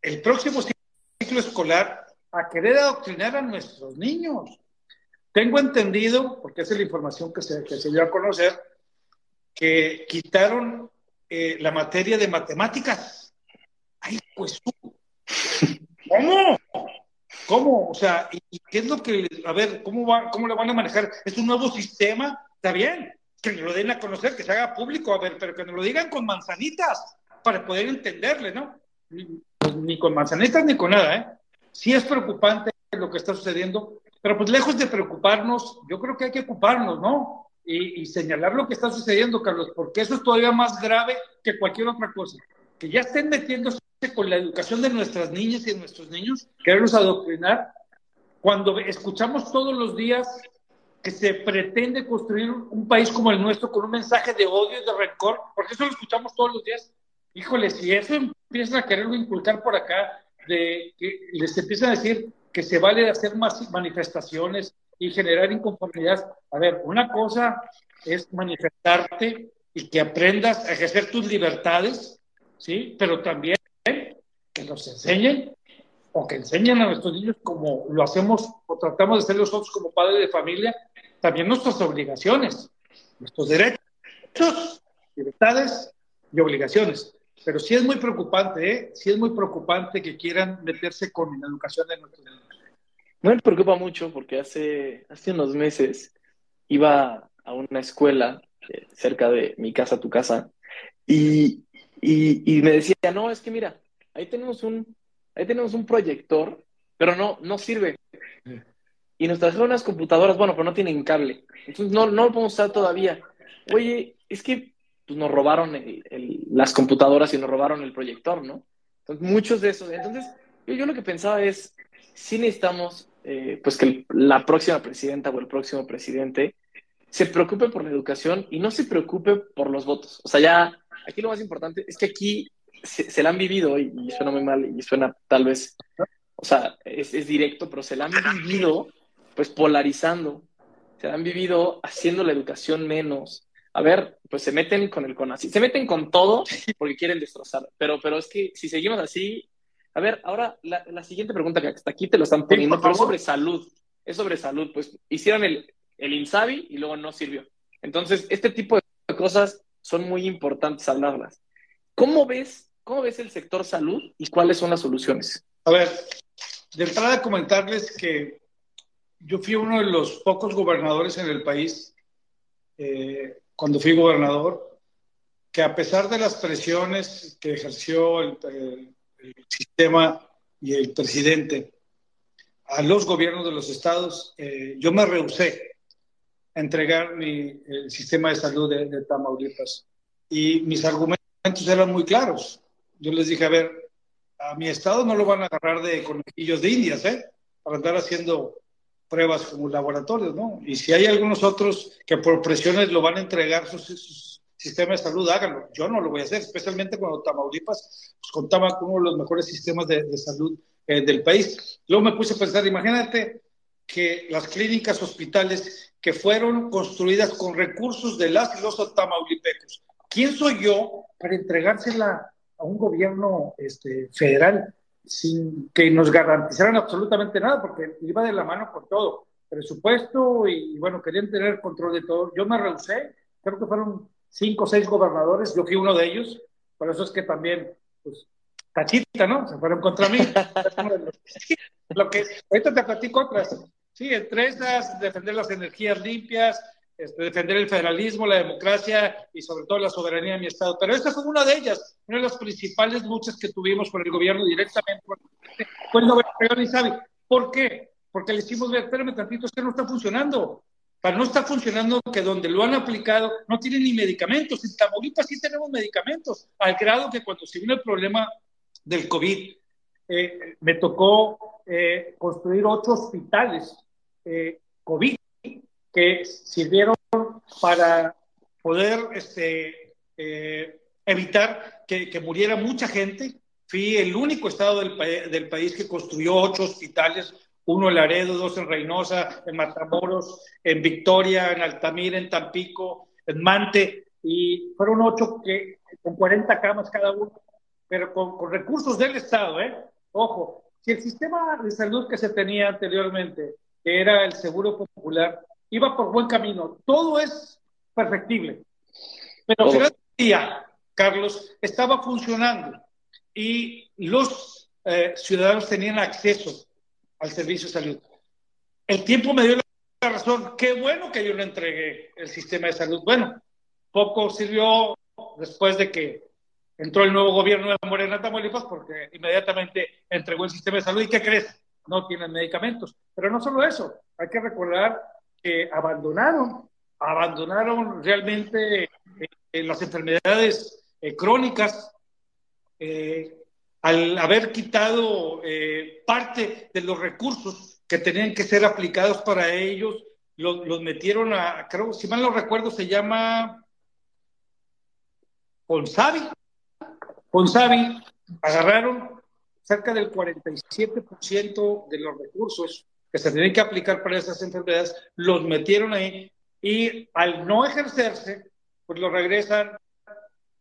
el próximo ciclo escolar a querer adoctrinar a nuestros niños. Tengo entendido, porque esa es la información que se, que se dio a conocer, que quitaron eh, la materia de matemáticas. Ay, pues, ¿cómo? ¿Cómo? O sea, ¿y qué es lo que, a ver, cómo, va, cómo le van a manejar? ¿Es un nuevo sistema? Está bien, que lo den a conocer, que se haga público, a ver, pero que nos lo digan con manzanitas para poder entenderle, ¿no? Ni, con manzanitas ni con nada, ¿eh? Sí es preocupante lo que está sucediendo, pero pues lejos de preocuparnos, yo creo que hay que ocuparnos, ¿no? Y, y, señalar lo que está sucediendo, Carlos, porque eso es todavía más grave que cualquier otra cosa. Que ya estén metiéndose con la educación de nuestras niñas y de nuestros niños, quererlos adoctrinar, cuando escuchamos todos los días que se pretende construir un país como el nuestro con un mensaje de odio y de rencor, porque eso lo escuchamos todos los días. Híjole, si eso empiezan a quererlo inculcar por acá, de que les empiezan a decir que se vale hacer más manifestaciones y generar inconformidad. A ver, una cosa es manifestarte y que aprendas a ejercer tus libertades, ¿sí? Pero también que nos enseñen o que enseñen a nuestros niños como lo hacemos o tratamos de hacer nosotros como padres de familia, también nuestras obligaciones, nuestros derechos, libertades y obligaciones. Pero sí es muy preocupante, ¿eh? sí es muy preocupante que quieran meterse con la educación de nuestros niños. Me preocupa mucho porque hace, hace unos meses iba a una escuela eh, cerca de mi casa, tu casa, y, y, y me decía, no, es que mira, ahí tenemos un, ahí tenemos un proyector, pero no, no sirve. Y nos trajeron unas computadoras, bueno, pero no tienen cable. Entonces no, no lo podemos usar todavía. Oye, es que pues, nos robaron las computadoras y nos robaron el proyector, ¿no? Entonces, muchos de esos. Entonces, yo, lo que pensaba es, si necesitamos, eh, pues que la próxima presidenta o el próximo presidente se preocupe por la educación y no se preocupe por los votos. O sea, ya, aquí lo más importante es que aquí se, la han vivido, y, suena muy mal, y suena tal vez, o sea, es, directo, pero se la han vivido pues polarizando, se la han vivido haciendo la educación menos. A ver, pues se meten con el CONACYT, se meten con todo porque quieren destrozar, pero, pero es que si seguimos así, a ver, ahora la, la siguiente pregunta que hasta aquí te lo están poniendo, pero es sobre salud, es sobre salud, pues hicieron el, el INSABI y luego no sirvió. Entonces, este tipo de cosas son muy importantes hablarlas. ¿Cómo ves ¿Cómo ves el sector salud y cuáles son las soluciones? A ver, de entrada comentarles que yo fui uno de los pocos gobernadores en el país, eh, cuando fui gobernador, que a pesar de las presiones que ejerció el, sistema y el presidente a los gobiernos de los estados, eh, yo me rehusé a entregar mi el sistema de salud de, de Tamaulipas. Y mis argumentos eran muy claros yo les dije, a ver, a mi estado no lo van a agarrar de conejillos de indias, ¿eh? Para andar haciendo pruebas como laboratorios, ¿no? Y si hay algunos otros que por presiones lo van a entregar sus, sus sistemas de salud, háganlo. Yo no lo voy a hacer, especialmente cuando Tamaulipas pues, contaba con uno de los mejores sistemas de, salud eh, del país. Luego me puse a pensar, imagínate que las clínicas, hospitales que fueron construidas con recursos de las y los tamaulipecos, ¿quién soy yo para entregársela a un gobierno este, federal sin que nos garantizaran absolutamente nada, porque iba de la mano con todo, presupuesto y, bueno, querían tener control de todo. Yo me rehusé, creo que fueron cinco o seis gobernadores, yo fui uno de ellos, por eso es que también, pues, cachita, ¿no? Se fueron contra mí. Lo que, ahorita te platico otras. Sí, entre esas, defender las energías limpias, este, defender el federalismo, la democracia y sobre todo la soberanía de mi Estado. Pero esta fue una de ellas, una de las principales luchas que tuvimos con el gobierno directamente, fue el gobierno Isabi. ¿Por qué? Porque le hicimos ver, espérame tantito, que no está funcionando. Para no está funcionando que donde lo han aplicado no tienen ni medicamentos. En Tamaulipas sí tenemos medicamentos, al grado que cuando se vino el problema del COVID, eh, me tocó eh, construir ocho hospitales eh, COVID que sirvieron para poder este, eh, evitar que, muriera mucha gente. Fui el único estado del, del, país que construyó ocho hospitales, uno en Laredo, dos en Reynosa, en Matamoros, en Victoria, en Altamira, en Tampico, en Mante, y fueron ocho que, con 40 camas cada uno, pero con, con recursos del Estado, ¿eh? Ojo, si el sistema de salud que se tenía anteriormente que era el Seguro Popular, iba por buen camino. Todo es perfectible. Pero al final día, Carlos, estaba funcionando y los eh, ciudadanos tenían acceso al servicio de salud. El tiempo me dio la razón. Qué bueno que yo le entregué el sistema de salud. Bueno, poco sirvió después de que entró el nuevo gobierno de Morena Tamaulipas porque inmediatamente entregó el sistema de salud. ¿Y qué crees? No tienen medicamentos. Pero no solo eso, hay que recordar que abandonaron, abandonaron realmente eh, las enfermedades eh, crónicas eh, al haber quitado parte de los recursos que tenían que ser aplicados para ellos, los, los metieron a, creo, si mal no recuerdo, se llama Consavi. Consavi agarraron cerca del 47% de los recursos que se tenían que aplicar para esas enfermedades, los metieron ahí y al no ejercerse, pues lo regresan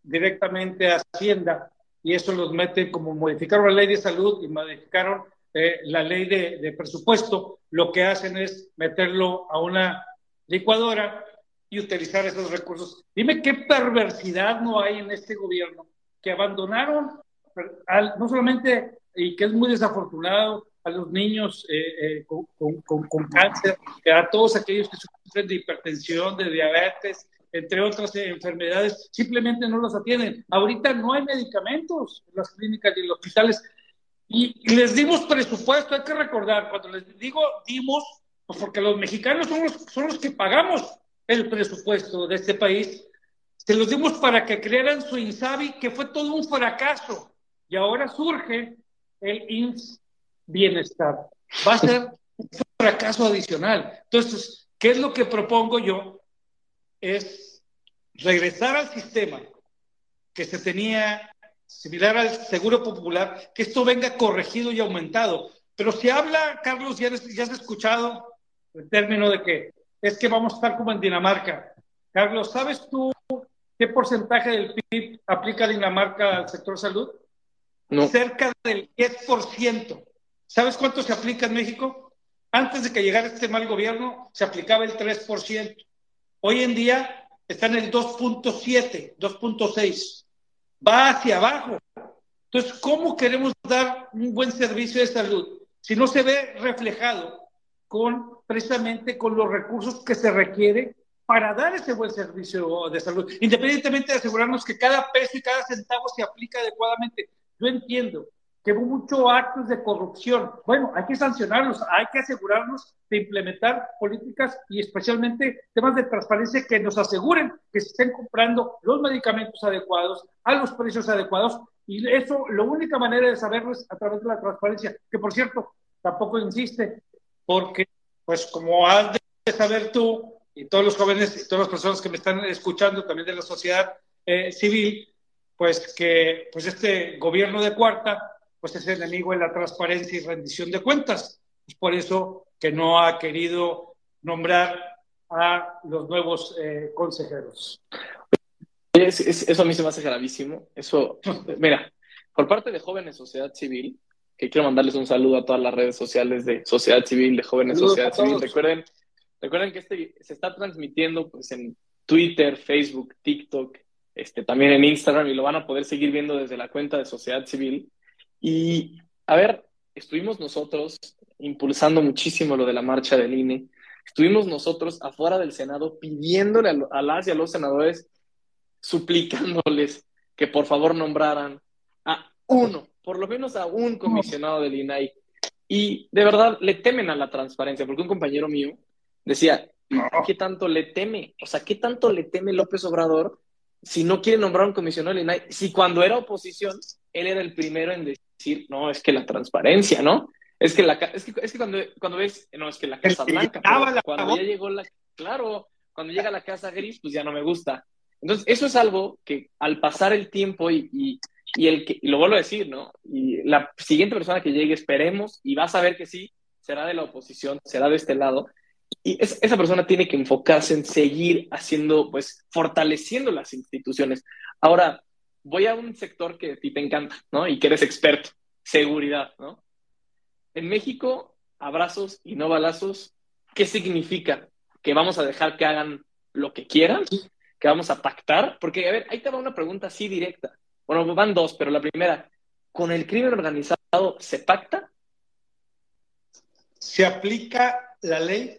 directamente a Hacienda y eso los meten como modificaron la ley de salud y modificaron eh, la ley de, de, presupuesto, lo que hacen es meterlo a una licuadora y utilizar esos recursos. Dime qué perversidad no hay en este gobierno que abandonaron al, no solamente, y que es muy desafortunado, a los niños eh, eh, con, con, con, cáncer, a todos aquellos que sufren de hipertensión, de diabetes, entre otras enfermedades, simplemente no los atienden. Ahorita no hay medicamentos en las clínicas y en los hospitales. Y, les dimos presupuesto, hay que recordar, cuando les digo dimos, pues porque los mexicanos son los, son los que pagamos el presupuesto de este país, se los dimos para que crearan su INSABI, que fue todo un fracaso. Y ahora surge el INS Bienestar. Va a ser un fracaso adicional. Entonces, ¿qué es lo que propongo yo? Es regresar al sistema que se tenía similar al Seguro Popular, que esto venga corregido y aumentado. Pero si habla, Carlos, ya, ya has escuchado el término de que es que vamos a estar como en Dinamarca. Carlos, ¿sabes tú ¿Qué porcentaje del PIB aplica Dinamarca al sector salud? No. Cerca del 10%. ¿Sabes cuánto se aplica en México? Antes de que llegara este mal gobierno, se aplicaba el 3%. Hoy en día está en el 2.7, 2.6. Va hacia abajo. Entonces, ¿cómo queremos dar un buen servicio de salud si no se ve reflejado con precisamente con los recursos que se requiere para dar ese buen servicio de salud, independientemente de asegurarnos que cada peso y cada centavo se aplica adecuadamente. Yo entiendo que hubo muchos actos de corrupción. Bueno, hay que sancionarlos, hay que asegurarnos de implementar políticas y especialmente temas de transparencia que nos aseguren que se estén comprando los medicamentos adecuados, a los precios adecuados. Y eso, la única manera de saberlo es a través de la transparencia, que por cierto, tampoco insiste, porque, pues como has de saber tú, y todos los jóvenes y todas las personas que me están escuchando también de la sociedad eh, civil, pues que pues este gobierno de cuarta pues es enemigo de la transparencia y rendición de cuentas. Es por eso que no ha querido nombrar a los nuevos eh, consejeros. eso a mí se me hace gravísimo. Eso, mira, por parte de jóvenes sociedad civil, que quiero mandarles un saludo a todas las redes sociales de sociedad civil, de jóvenes sociedad civil. Recuerden Recuerden que este se está transmitiendo pues, en Twitter, Facebook, TikTok, este, también en Instagram y lo van a poder seguir viendo desde la cuenta de Sociedad Civil. Y, a ver, estuvimos nosotros impulsando muchísimo lo de la marcha del INE. Estuvimos nosotros afuera del Senado pidiéndole a, a las y a los senadores, suplicándoles que por favor nombraran a uno, por lo menos a un comisionado del INAI. Y de verdad le temen a la transparencia, porque un compañero mío Decía, ¿qué tanto le teme? O sea, ¿qué tanto le teme López Obrador si no quiere nombrar un comisionado del INAI? Si cuando era oposición, él era el primero en decir, no, es que la transparencia, ¿no? Es que, la, es que, es que cuando, cuando ves, no, es que la Casa Blanca, cuando ya llegó la, claro, cuando llega la Casa Gris, pues ya no me gusta. Entonces, eso es algo que al pasar el tiempo y, y, y el que, y lo vuelvo a decir, ¿no? Y la siguiente persona que llegue, esperemos, y vas a ver que sí, será de la oposición, será de este lado, y esa persona tiene que enfocarse en seguir haciendo, pues, fortaleciendo las instituciones. Ahora, voy a un sector que a ti te encanta, ¿no? Y que eres experto, seguridad, ¿no? En México abrazos y no balazos, ¿qué significa? ¿Que vamos a dejar que hagan lo que quieran? ¿Que vamos a pactar? Porque, a ver, ahí te va una pregunta así directa. Bueno, van dos, pero la primera, ¿con el crimen organizado se pacta? Se aplica la ley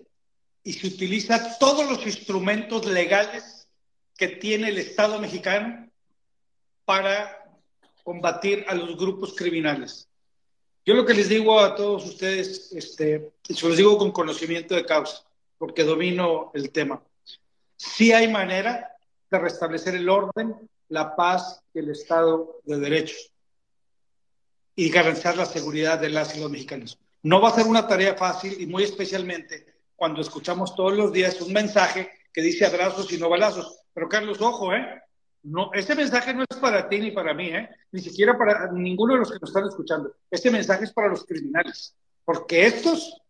y se utiliza todos los instrumentos legales que tiene el Estado mexicano para combatir a los grupos criminales. Yo lo que les digo a todos ustedes, este, se los digo con conocimiento de causa, porque domino el tema. Sí hay manera de restablecer el orden, la paz y el Estado de Derecho y garantizar la seguridad de las y los mexicanos. No va a ser una tarea fácil y muy especialmente cuando escuchamos todos los días un mensaje que dice abrazos y no balazos. Pero Carlos, ojo, ¿eh? No, ese mensaje no es para ti ni para mí, ¿eh? ni siquiera para ninguno de los que nos están escuchando. Este mensaje es para los criminales, porque estos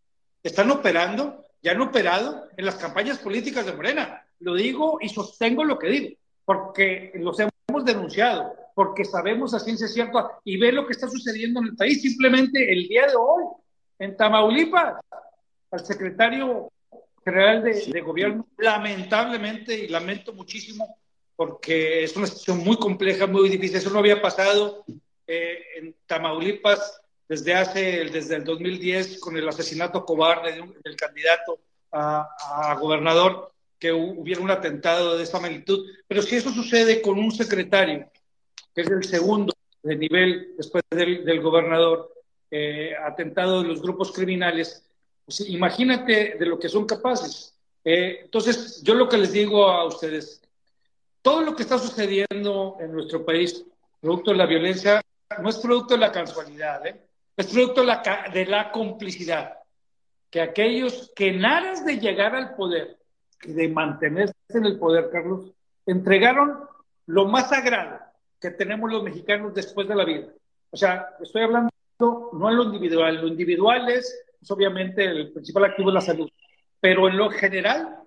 están operando, ya han operado en las campañas políticas de Morena. Lo digo y sostengo lo que digo, porque los hemos denunciado, porque sabemos a ciencia cierta y ve lo que está sucediendo en el país. Simplemente el día de hoy, en Tamaulipas, al secretario general de, gobierno, lamentablemente, y lamento muchísimo, porque es una situación muy compleja, muy difícil. Eso no había pasado eh, en Tamaulipas desde hace, desde el 2010, con el asesinato cobarde del candidato a, gobernador, que hubiera un atentado de esa magnitud. Pero si eso sucede con un secretario, que es el segundo de nivel después del, gobernador, eh, atentado de los grupos criminales, pues imagínate de lo que son capaces. Eh, entonces, yo lo que les digo a ustedes, todo lo que está sucediendo en nuestro país, producto de la violencia, no es producto de la casualidad, ¿eh? es producto de la, complicidad. Que aquellos que en aras de llegar al poder y de mantenerse en el poder, Carlos, entregaron lo más sagrado que tenemos los mexicanos después de la vida. O sea, estoy hablando no en lo individual, lo individual es pues, obviamente el principal activo es la salud, pero en lo general,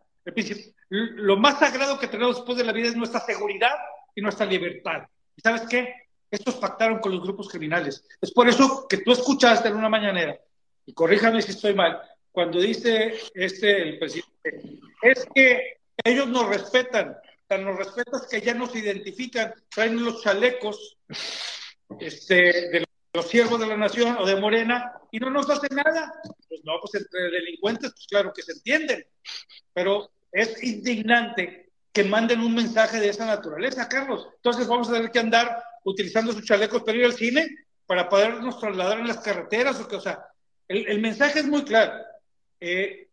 lo más sagrado que tenemos después de la vida es nuestra seguridad y nuestra libertad. ¿Y sabes qué? Estos pactaron con los grupos criminales. Es por eso que tú escuchaste en una mañanera, y corríjame si estoy mal, cuando dice este el presidente, es que ellos nos respetan, tan nos respetan que ya nos identifican, traen los chalecos este, de los siervos de la nación o de Morena y no nos hacen nada. Pues no, pues entre delincuentes, pues claro que se entienden, pero es indignante que manden un mensaje de esa naturaleza, Carlos. Entonces vamos a tener que andar utilizando sus chalecos para ir al cine, para podernos trasladar en las carreteras, o que, o sea, el, mensaje es muy claro. Eh,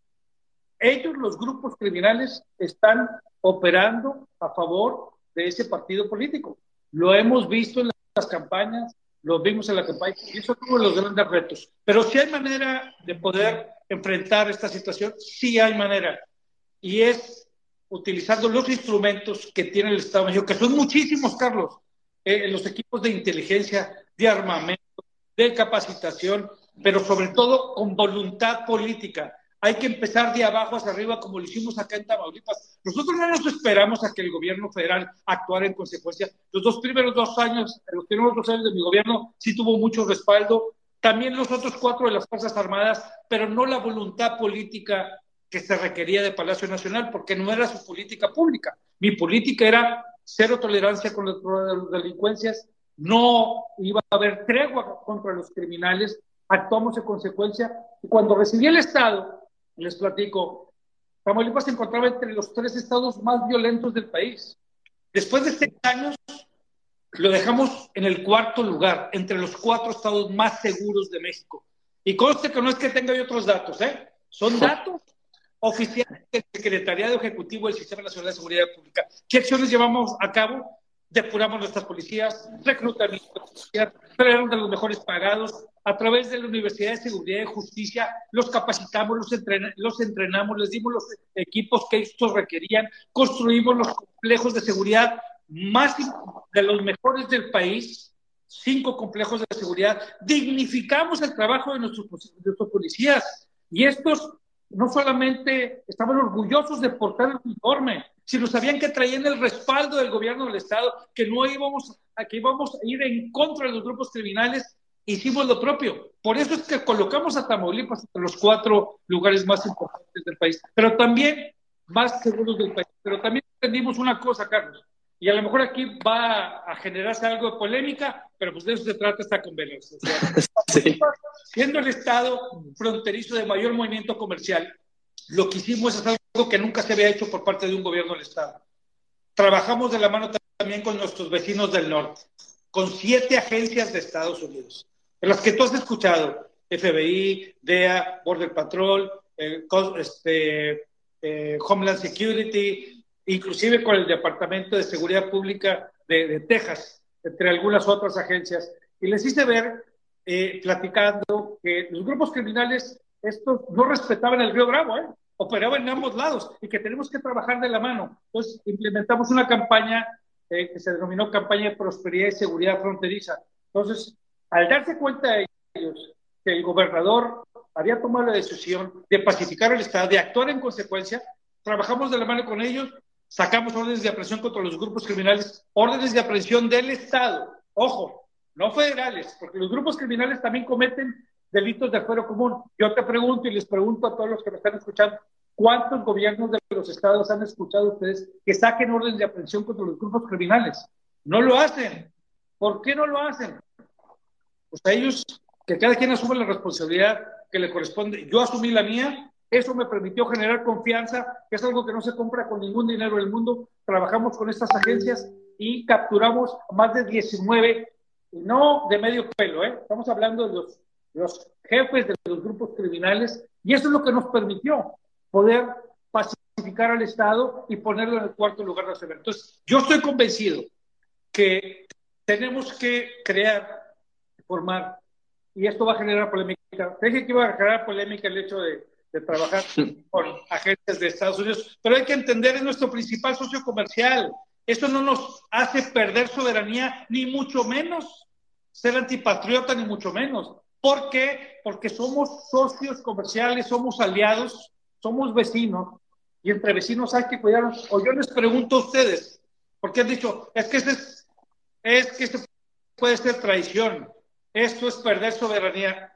ellos, los grupos criminales, están operando a favor de ese partido político. Lo hemos visto en las campañas, lo vimos en la campaña, y eso tuvo los grandes retos. Pero si hay manera de poder enfrentar esta situación, sí hay manera. Y es utilizando los instrumentos que tiene el Estado de México, que son muchísimos, Carlos, eh, los equipos de inteligencia, de armamento, de capacitación, pero sobre todo con voluntad política hay que empezar de abajo hacia arriba como lo hicimos acá en Tamaulipas. Nosotros no nos esperamos a que el gobierno federal actuara en consecuencia. Los dos primeros dos años, los primeros dos años de mi gobierno sí tuvo mucho respaldo, también los otros cuatro de las Fuerzas Armadas, pero no la voluntad política que se requería de Palacio Nacional, porque no era su política pública. Mi política era cero tolerancia con las delincuencias, no iba a haber tregua contra los criminales, actuamos en consecuencia. Y cuando recibí el Estado, les platico, Tamaulipas se encontraba entre los tres estados más violentos del país. Después de seis años, lo dejamos en el cuarto lugar, entre los cuatro estados más seguros de México. Y conste que no es que tenga yo otros datos, ¿eh? Son datos oficiales del Secretariado Ejecutivo del Sistema Nacional de Seguridad Pública. ¿Qué acciones llevamos a cabo? Depuramos nuestras policías, reclutamiento de policías, de los mejores pagados, a través de la Universidad de Seguridad y Justicia, los capacitamos, los, entrenamos, les dimos los equipos que estos requerían, construimos los complejos de seguridad más de los mejores del país, cinco complejos de seguridad, dignificamos el trabajo de de nuestros policías. Y estos no solamente estaban orgullosos de portar el uniforme, sino sabían que traían el respaldo del gobierno del Estado, que no íbamos a, íbamos a ir en contra de los grupos criminales hicimos lo propio. Por eso es que colocamos a Tamaulipas entre los cuatro lugares más importantes del país, pero también más seguros del país. Pero también entendimos una cosa, Carlos, y a lo mejor aquí va a generarse algo de polémica, pero pues de eso se trata esta conversación. Siendo el estado fronterizo de mayor movimiento comercial, lo que hicimos es algo que nunca se había hecho por parte de un gobierno del estado. Trabajamos de la mano también con nuestros vecinos del norte, con siete agencias de Estados Unidos, en las que tú has escuchado, FBI, DEA, Border Patrol, eh, este, eh, Homeland Security, inclusive con el Departamento de Seguridad Pública de, Texas, entre algunas otras agencias. Y les hice ver, eh, platicando, que los grupos criminales, estos no respetaban el Río Bravo, ¿eh? operaban en ambos lados y que tenemos que trabajar de la mano. Entonces, implementamos una campaña eh, que se denominó campaña de prosperidad y seguridad fronteriza. Entonces, al darse cuenta de ellos que el gobernador había tomado la decisión de pacificar el Estado, de actuar en consecuencia, trabajamos de la mano con ellos sacamos órdenes de aprehensión contra los grupos criminales, órdenes de aprehensión del Estado, ojo, no federales, porque los grupos criminales también cometen delitos de fuero común. Yo te pregunto y les pregunto a todos los que me están escuchando, ¿cuántos gobiernos de los estados han escuchado ustedes que saquen órdenes de aprehensión contra los grupos criminales? No lo hacen. ¿Por qué no lo hacen? Pues a ellos, que cada quien asume la responsabilidad que le corresponde. Yo asumí la mía eso me permitió generar confianza, que es algo que no se compra con ningún dinero del mundo. Trabajamos con estas agencias y capturamos más de 19, no de medio pelo, ¿eh? estamos hablando de los, jefes de los grupos criminales, y eso es lo que nos permitió poder pacificar al Estado y ponerlo en el cuarto lugar de la Entonces, yo estoy convencido que tenemos que crear, formar, y esto va a generar polémica. Dije que iba a generar polémica el hecho de de trabajar con agentes de Estados Unidos, pero hay que entender, es nuestro principal socio comercial. Eso no nos hace perder soberanía, ni mucho menos ser antipatriota, ni mucho menos. ¿Por qué? Porque somos socios comerciales, somos aliados, somos vecinos, y entre vecinos hay que cuidarnos. O yo les pregunto a ustedes, porque han dicho, es que, es, es que esto puede ser traición, esto es perder soberanía.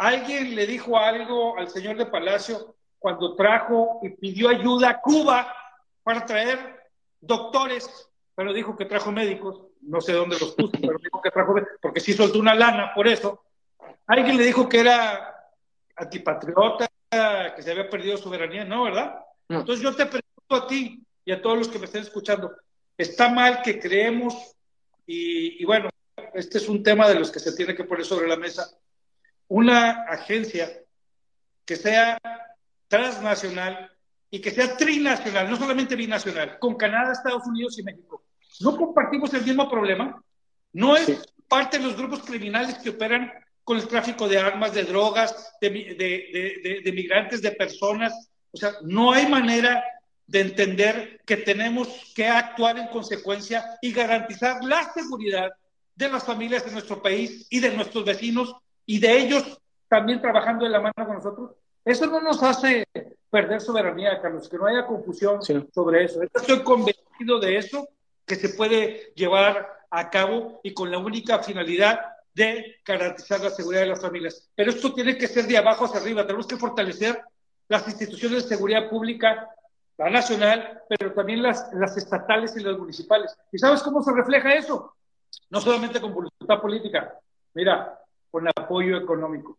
Alguien le dijo algo al señor de Palacio cuando trajo y pidió ayuda a Cuba para traer doctores, pero dijo que trajo médicos, no sé dónde los puso, pero dijo que trajo porque sí soltó una lana por eso. Alguien le dijo que era antipatriota, que se había perdido soberanía, ¿no, verdad? Entonces yo te pregunto a ti y a todos los que me estén escuchando, ¿está mal que creemos? Y, y bueno, este es un tema de los que se tiene que poner sobre la mesa una agencia que sea transnacional y que sea trinacional, no solamente binacional, con Canadá, Estados Unidos y México. No compartimos el mismo problema. No es parte de los grupos criminales que operan con el tráfico de armas, de drogas, de, de, de, migrantes, de personas. O sea, no hay manera de entender que tenemos que actuar en consecuencia y garantizar la seguridad de las familias de nuestro país y de nuestros vecinos y de ellos también trabajando de la mano con nosotros, eso no nos hace perder soberanía, Carlos, que no haya confusión sobre eso. Estoy convencido de eso, que se puede llevar a cabo y con la única finalidad de garantizar la seguridad de las familias. Pero esto tiene que ser de abajo hacia arriba. Tenemos que fortalecer las instituciones de seguridad pública, la nacional, pero también las, las estatales y las municipales. ¿Y sabes cómo se refleja eso? No solamente con voluntad política. Mira, con apoyo económico.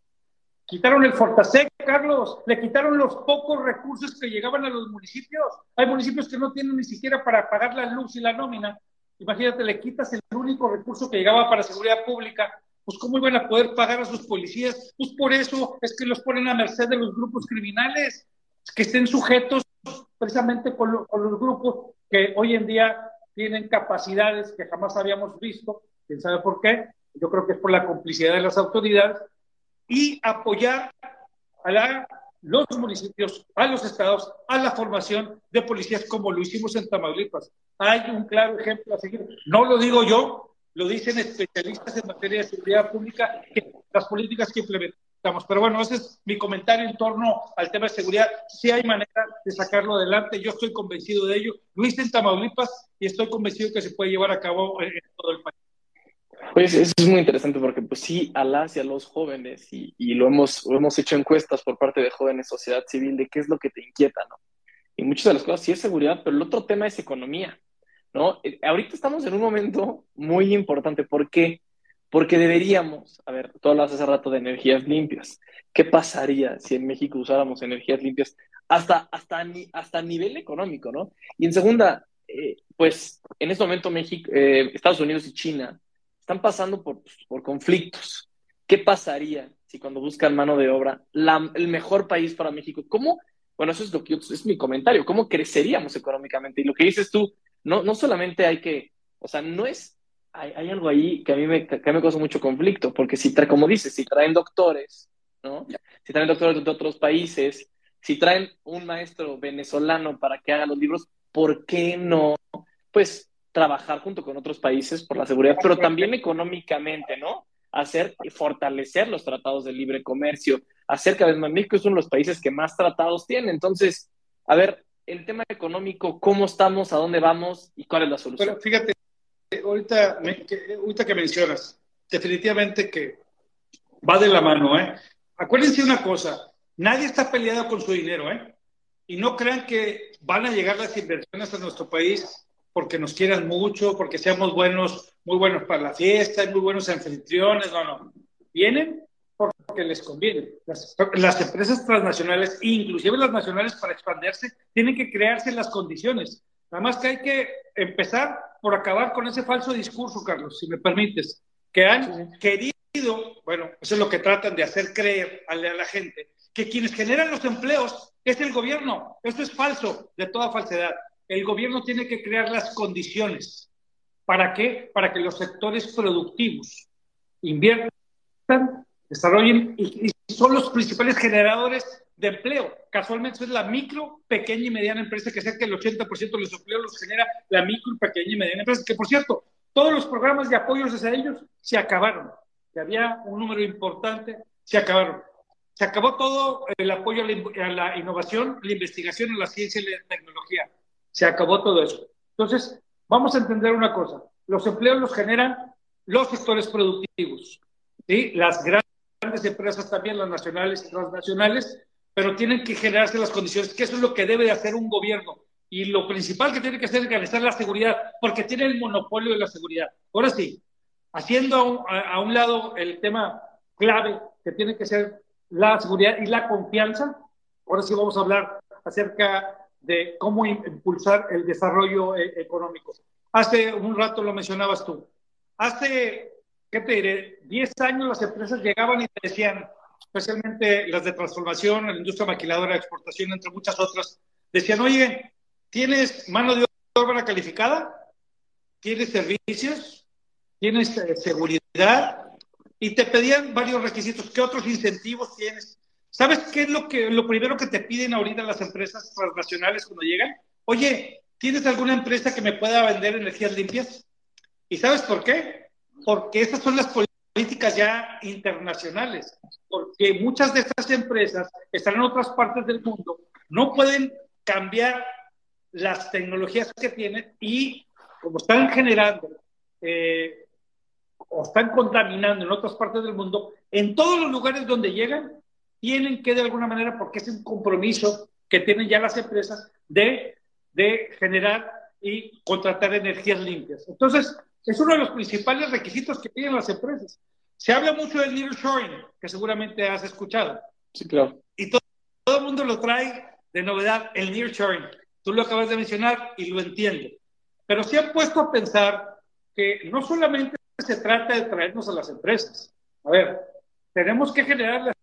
Quitaron el Fortasec, Carlos, le quitaron los pocos recursos que llegaban a los municipios. Hay municipios que no tienen ni siquiera para pagar la luz y la nómina. Imagínate, le quitas el único recurso que llegaba para seguridad pública. Pues, ¿cómo iban a poder pagar a sus policías? Pues por eso es que los ponen a merced de los grupos criminales, que estén sujetos precisamente con, con los grupos que hoy en día tienen capacidades que jamás habíamos visto. ¿Quién sabe por qué? Yo creo que es por la complicidad de las autoridades, y apoyar a los municipios, a los estados, a la formación de policías como lo hicimos en Tamaulipas. Hay un claro ejemplo a seguir. No lo digo yo, lo dicen especialistas en materia de seguridad pública, que las políticas que implementamos. Pero bueno, ese es mi comentario en torno al tema de seguridad. Si hay manera de sacarlo adelante, yo estoy convencido de ello. Lo hice en Tamaulipas y estoy convencido que se puede llevar a cabo en todo el país. Pues eso es muy interesante porque pues sí, a las y a los jóvenes, y, lo, hemos, hemos hecho encuestas por parte de jóvenes, sociedad civil, de qué es lo que te inquieta, ¿no? Y muchas de las cosas sí es seguridad, pero el otro tema es economía, ¿no? Eh, ahorita estamos en un momento muy importante. ¿Por qué? Porque deberíamos, a ver, tú hablabas hace rato de energías limpias. ¿Qué pasaría si en México usáramos energías limpias hasta, hasta, hasta nivel económico, ¿no? Y en segunda, eh, pues en este momento México, eh, Estados Unidos y China están pasando por, por, conflictos. ¿Qué pasaría si cuando buscan mano de obra, el mejor país para México, cómo, bueno, eso es lo que es mi comentario, cómo creceríamos económicamente? Y lo que dices tú, no, no solamente hay que, o sea, no es hay, algo ahí que a mí me, que me causa mucho conflicto, porque si, trae, como dices, si traen doctores, ¿no? Si traen doctores de otros países, si traen un maestro venezolano para que haga los libros, ¿por qué no? Pues trabajar junto con otros países por la seguridad, pero también económicamente, ¿no? Hacer y fortalecer los tratados de libre comercio, hacer cada vez más. México es uno de los países que más tratados tiene. Entonces, a ver, el tema económico, ¿cómo estamos? ¿A dónde vamos? ¿Y cuál es la solución? Pero fíjate, ahorita, que, ahorita que mencionas, definitivamente que va de la mano, ¿eh? Acuérdense una cosa, nadie está peleado con su dinero, ¿eh? Y no crean que van a llegar las inversiones a nuestro país porque nos quieran mucho, porque seamos buenos, muy buenos para la fiesta, muy buenos anfitriones, no, no. Vienen porque les conviene. Las, las, empresas transnacionales, inclusive las nacionales para expandirse, tienen que crearse las condiciones. Nada más que hay que empezar por acabar con ese falso discurso, Carlos, si me permites, que han querido, bueno, eso es lo que tratan de hacer creer a la, gente, que quienes generan los empleos es el gobierno. Esto es falso, de toda falsedad. El gobierno tiene que crear las condiciones. ¿Para qué? Para que los sectores productivos inviertan, desarrollen y son los principales generadores de empleo. Casualmente es la micro, pequeña y mediana empresa que cerca del 80% de los empleos los genera la micro, pequeña y mediana empresa. Que por cierto, todos los programas de apoyos hacia ellos se acabaron. Que había un número importante, se acabaron. Se acabó todo el apoyo a la, innovación, la investigación, a la ciencia y la tecnología. Se acabó todo eso. Entonces, vamos a entender una cosa. Los empleos los generan los sectores productivos. ¿sí? Las grandes empresas también, las nacionales y transnacionales, pero tienen que generarse las condiciones, que eso es lo que debe de hacer un gobierno. Y lo principal que tiene que hacer es garantizar la seguridad, porque tiene el monopolio de la seguridad. Ahora sí, haciendo a un, lado el tema clave que tiene que ser la seguridad y la confianza, ahora sí vamos a hablar acerca de cómo impulsar el desarrollo eh, económico. Hace un rato lo mencionabas tú. Hace, ¿qué te diré? 10 años las empresas llegaban y te decían, especialmente las de transformación, la industria maquiladora exportación, entre muchas otras, decían, oye, ¿tienes mano de obra calificada? ¿Tienes servicios? ¿Tienes eh, seguridad? Y te pedían varios requisitos. ¿Qué otros incentivos tienes? ¿Sabes qué es lo, que, lo primero que te piden ahorita las empresas transnacionales cuando llegan? Oye, ¿tienes alguna empresa que me pueda vender energías limpias? ¿Y sabes por qué? Porque esas son las políticas ya internacionales, porque muchas de estas empresas están en otras partes del mundo, no pueden cambiar las tecnologías que tienen y como están generando eh, o están contaminando en otras partes del mundo, en todos los lugares donde llegan, tienen que de alguna manera, porque es un compromiso que tienen ya las empresas, de, de generar y contratar energías limpias. Entonces, es uno de los principales requisitos que tienen las empresas. Se habla mucho del nearshoring, que seguramente has escuchado. Sí, claro. Y todo, el mundo lo trae de novedad, el nearshoring. Tú lo acabas de mencionar y lo entiendo. Pero se han puesto a pensar que no solamente se trata de traernos a las empresas. A ver, tenemos que generar las,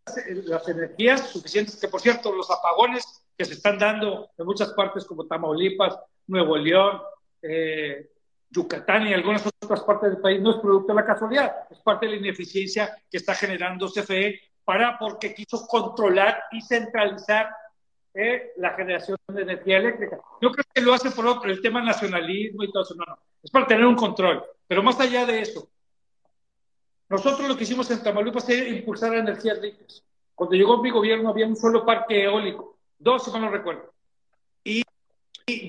las, energías suficientes, que por cierto, los apagones que se están dando en muchas partes como Tamaulipas, Nuevo León, eh, Yucatán y algunas otras partes del país no es producto de la casualidad, es parte de la ineficiencia que está generando CFE para porque quiso controlar y centralizar eh, la generación de energía eléctrica. Yo creo que lo hace por otro, el tema nacionalismo y todo eso, no, no, es para tener un control. Pero más allá de eso, nosotros lo que hicimos en Tamaulipas es impulsar energías limpias. Cuando llegó mi gobierno había un solo parque eólico, dos si no lo recuerdo. y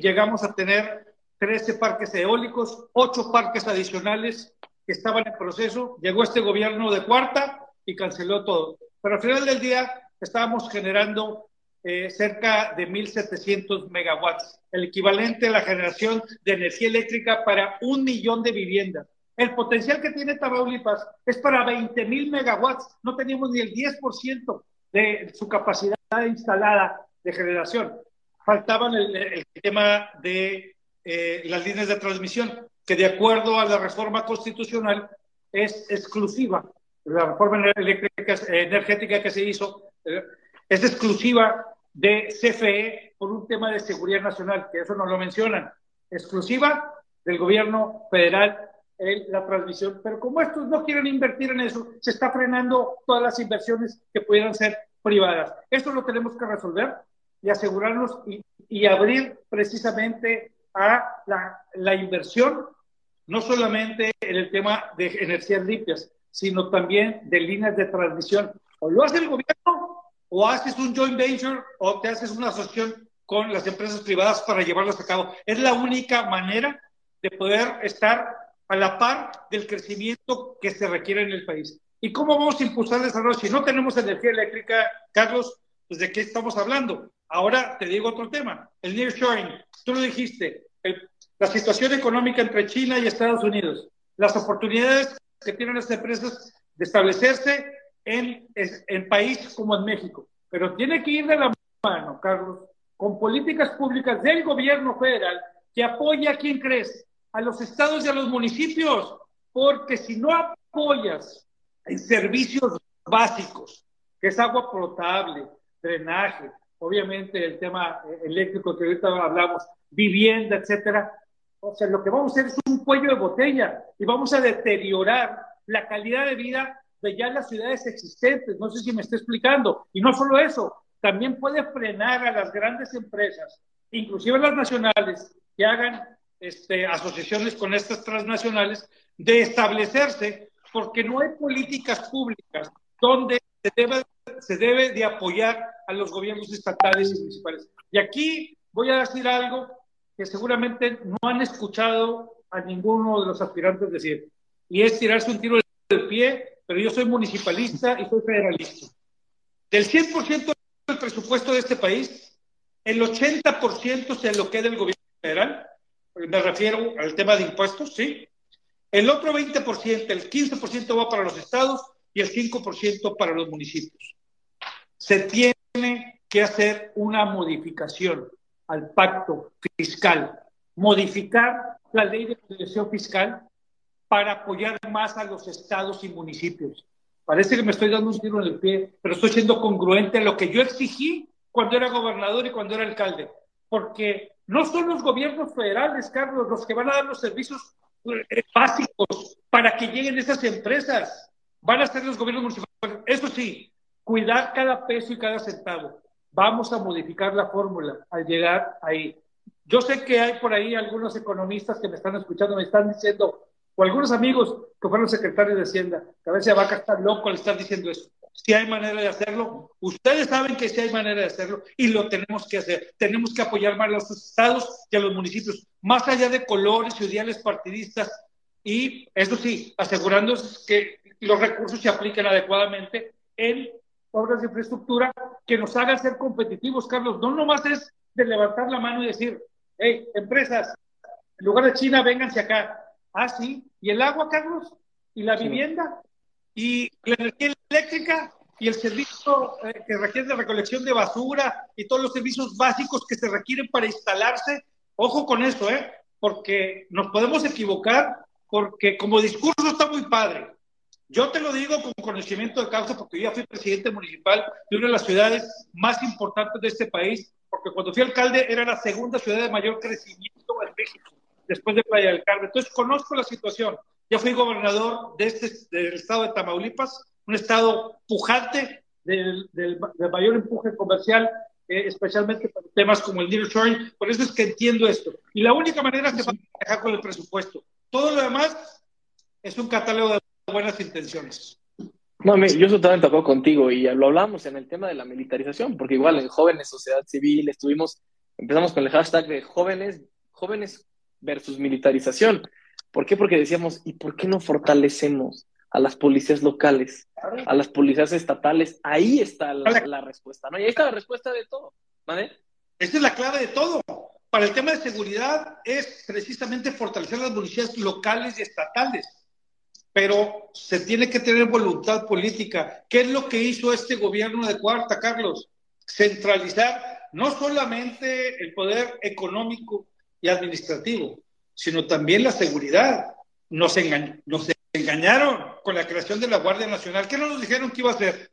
llegamos a tener 13 parques eólicos, 8 parques adicionales que estaban en proceso, llegó este gobierno de cuarta y canceló todo. Pero al final del día estábamos generando eh, cerca de 1.700 megawatts, el equivalente a la generación de energía eléctrica para un millón de viviendas. El potencial que tiene Tamaulipas es para 20.000 megawatts, no teníamos ni el 10% de su capacidad instalada de generación. Faltaban el, tema de eh, las líneas de transmisión, que de acuerdo a la reforma constitucional es exclusiva. La reforma energética que se hizo eh, es exclusiva de CFE por un tema de seguridad nacional, que eso no lo mencionan, exclusiva del gobierno federal en la transmisión. Pero como estos no quieren invertir en eso, se está frenando todas las inversiones que pudieran ser privadas. Esto lo tenemos que resolver y asegurarnos y, y abrir precisamente a la, la, inversión, no solamente en el tema de energías limpias, sino también de líneas de transmisión. O lo hace el gobierno o haces un joint venture o te haces una asociación con las empresas privadas para llevarlas a cabo. Es la única manera de poder estar a la par del crecimiento que se requiere en el país. ¿Y cómo vamos a impulsar el desarrollo? Si no tenemos energía eléctrica, Carlos, pues ¿de qué estamos hablando? Ahora te digo otro tema, el nearshoring. Tú lo dijiste, la situación económica entre China y Estados Unidos, las oportunidades que tienen las empresas de establecerse en, en países como en México. Pero tiene que ir de la mano, Carlos, con políticas públicas del gobierno federal que apoye a quien crees, a los estados y a los municipios, porque si no apoyas en servicios básicos, que es agua potable, drenaje, obviamente el tema eléctrico que ahorita hablamos, vivienda, etcétera. O sea, lo que vamos a hacer es un cuello de botella y vamos a deteriorar la calidad de vida de ya las ciudades existentes. No sé si me está explicando. Y no solo eso, también puede frenar a las grandes empresas, inclusive las nacionales, que hagan este, asociaciones con estas transnacionales, de establecerse, porque no hay políticas públicas donde se debe, se debe de apoyar a los gobiernos estatales y municipales. Y aquí voy a decir algo que seguramente no han escuchado a ninguno de los aspirantes decir, y es tirarse un tiro del pie, pero yo soy municipalista y soy federalista. Del 100% del presupuesto de este país, el 80% se lo queda el gobierno federal, me refiero al tema de impuestos, ¿sí? El otro 20%, el 15% va para los estados y el 5% para los municipios. Se tiene que hacer una modificación al pacto fiscal, modificar la ley de protección fiscal para apoyar más a los estados y municipios. Parece que me estoy dando un tiro en el pie, pero estoy siendo congruente a lo que yo exigí cuando era gobernador y cuando era alcalde, porque no son los gobiernos federales, Carlos, los que van a dar los servicios eh, básicos para que lleguen esas empresas. Van a ser los gobiernos municipales. Eso sí, cuidar cada peso y cada centavo. Vamos a modificar la fórmula al llegar ahí. Yo sé que hay por ahí algunos economistas que me están escuchando, me están diciendo, o algunos amigos que fueron secretarios de Hacienda, que a veces va a estar loco al estar diciendo eso. Si hay manera de hacerlo, ustedes saben que sí hay manera de hacerlo y lo tenemos que hacer. Tenemos que apoyar más a los estados y a los municipios, más allá de colores y ideales partidistas. Y eso sí, asegurándose que los recursos se apliquen adecuadamente en obras de infraestructura que nos hagan ser competitivos, Carlos. No nomás es de levantar la mano y decir, hey, empresas, en lugar de China, vénganse acá. Ah, sí. ¿Y el agua, Carlos? ¿Y la vivienda? ¿Y la energía eléctrica? ¿Y el servicio eh, que requiere de recolección de basura? ¿Y todos los servicios básicos que se requieren para instalarse? Ojo con eso, ¿eh? Porque nos podemos equivocar, porque como discurso está muy padre. Yo te lo digo con conocimiento de causa porque yo ya fui presidente municipal de una de las ciudades más importantes de este país, porque cuando fui alcalde era la segunda ciudad de mayor crecimiento en México después de Playa del Carmen. Entonces conozco la situación. Ya fui gobernador de este, del estado de Tamaulipas, un estado pujante del, del, mayor empuje comercial, eh, especialmente para temas como el nearshoring. Por eso es que entiendo esto. Y la única manera es que va a dejar con el presupuesto. Todo lo demás es un catálogo de buenas intenciones. No, yo totalmente acuerdo contigo y lo hablamos en el tema de la militarización, porque igual en jóvenes, sociedad civil, estuvimos, empezamos con el hashtag de jóvenes, jóvenes versus militarización. ¿Por qué? Porque decíamos, ¿y por qué no fortalecemos a las policías locales, a las policías estatales? Ahí está la, respuesta, ¿no? Y ahí está la respuesta de todo, ¿vale? Esta es la clave de todo. Para el tema de seguridad es precisamente fortalecer las policías locales y estatales, pero se tiene que tener voluntad política. ¿Qué es lo que hizo este gobierno de Cuarta, Carlos? Centralizar no solamente el poder económico y administrativo, sino también la seguridad. Nos, nos engañaron con la creación de la Guardia Nacional. ¿Qué no nos dijeron que iba a ser?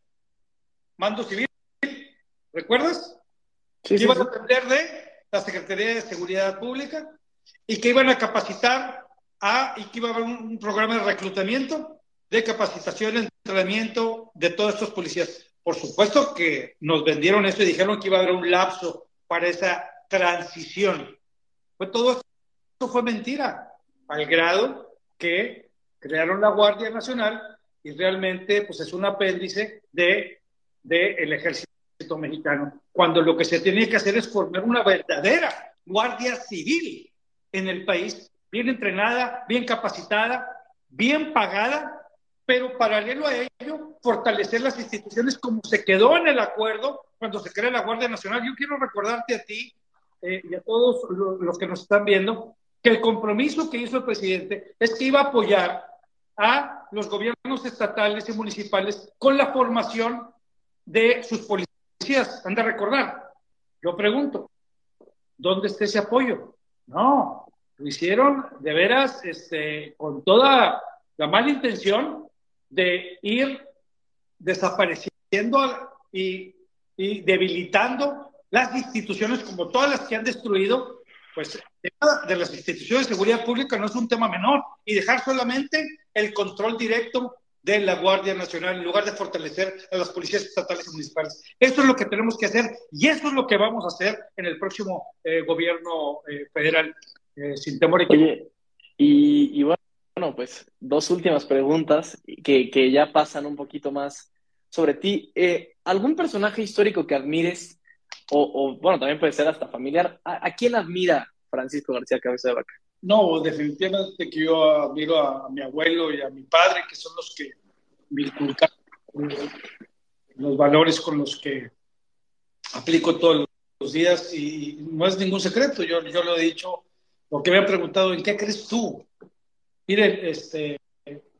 Mando civil. ¿Recuerdas? Sí, que iban a depender de la Secretaría de Seguridad Pública y que iban a capacitar a, y que iba a haber un, programa de reclutamiento, de capacitación, entrenamiento de todos estos policías. Por supuesto que nos vendieron eso y dijeron que iba a haber un lapso para esa transición. Pues todo esto fue mentira, al grado que crearon la Guardia Nacional y realmente pues es un apéndice de, de el ejército mexicano, cuando lo que se tiene que hacer es formar una verdadera Guardia Civil en el país, bien entrenada, bien capacitada, bien pagada pero paralelo a ello, fortalecer las instituciones como se quedó en el acuerdo cuando se crea la Guardia Nacional. Yo quiero recordarte a ti eh, y a todos los que nos están viendo que el compromiso que hizo el presidente es que iba a apoyar a los gobiernos estatales y municipales con la formación de sus policías. Han de recordar. Yo pregunto, ¿dónde está ese apoyo? No, lo hicieron de veras este, con toda la mala intención de ir desapareciendo y, debilitando las instituciones como todas las que han destruido, pues de las instituciones de seguridad pública no es un tema menor y dejar solamente el control directo de la Guardia Nacional en lugar de fortalecer a las policías estatales y municipales. Eso es lo que tenemos que hacer y eso es lo que vamos a hacer en el próximo eh, gobierno eh, federal, eh, sin temor y Oye, y, bueno, pues dos últimas preguntas que, que ya pasan un poquito más sobre ti. ¿Algún personaje histórico que admires? O, bueno, también puede ser hasta familiar. ¿A, quién admira Francisco García Cabeza de Vaca? No, definitivamente que yo admiro a, mi abuelo y a mi padre, que son los que me los valores con los que aplico todos los días y no es ningún secreto, yo, yo lo he dicho, porque me han preguntado, ¿en qué crees tú? Miren, este,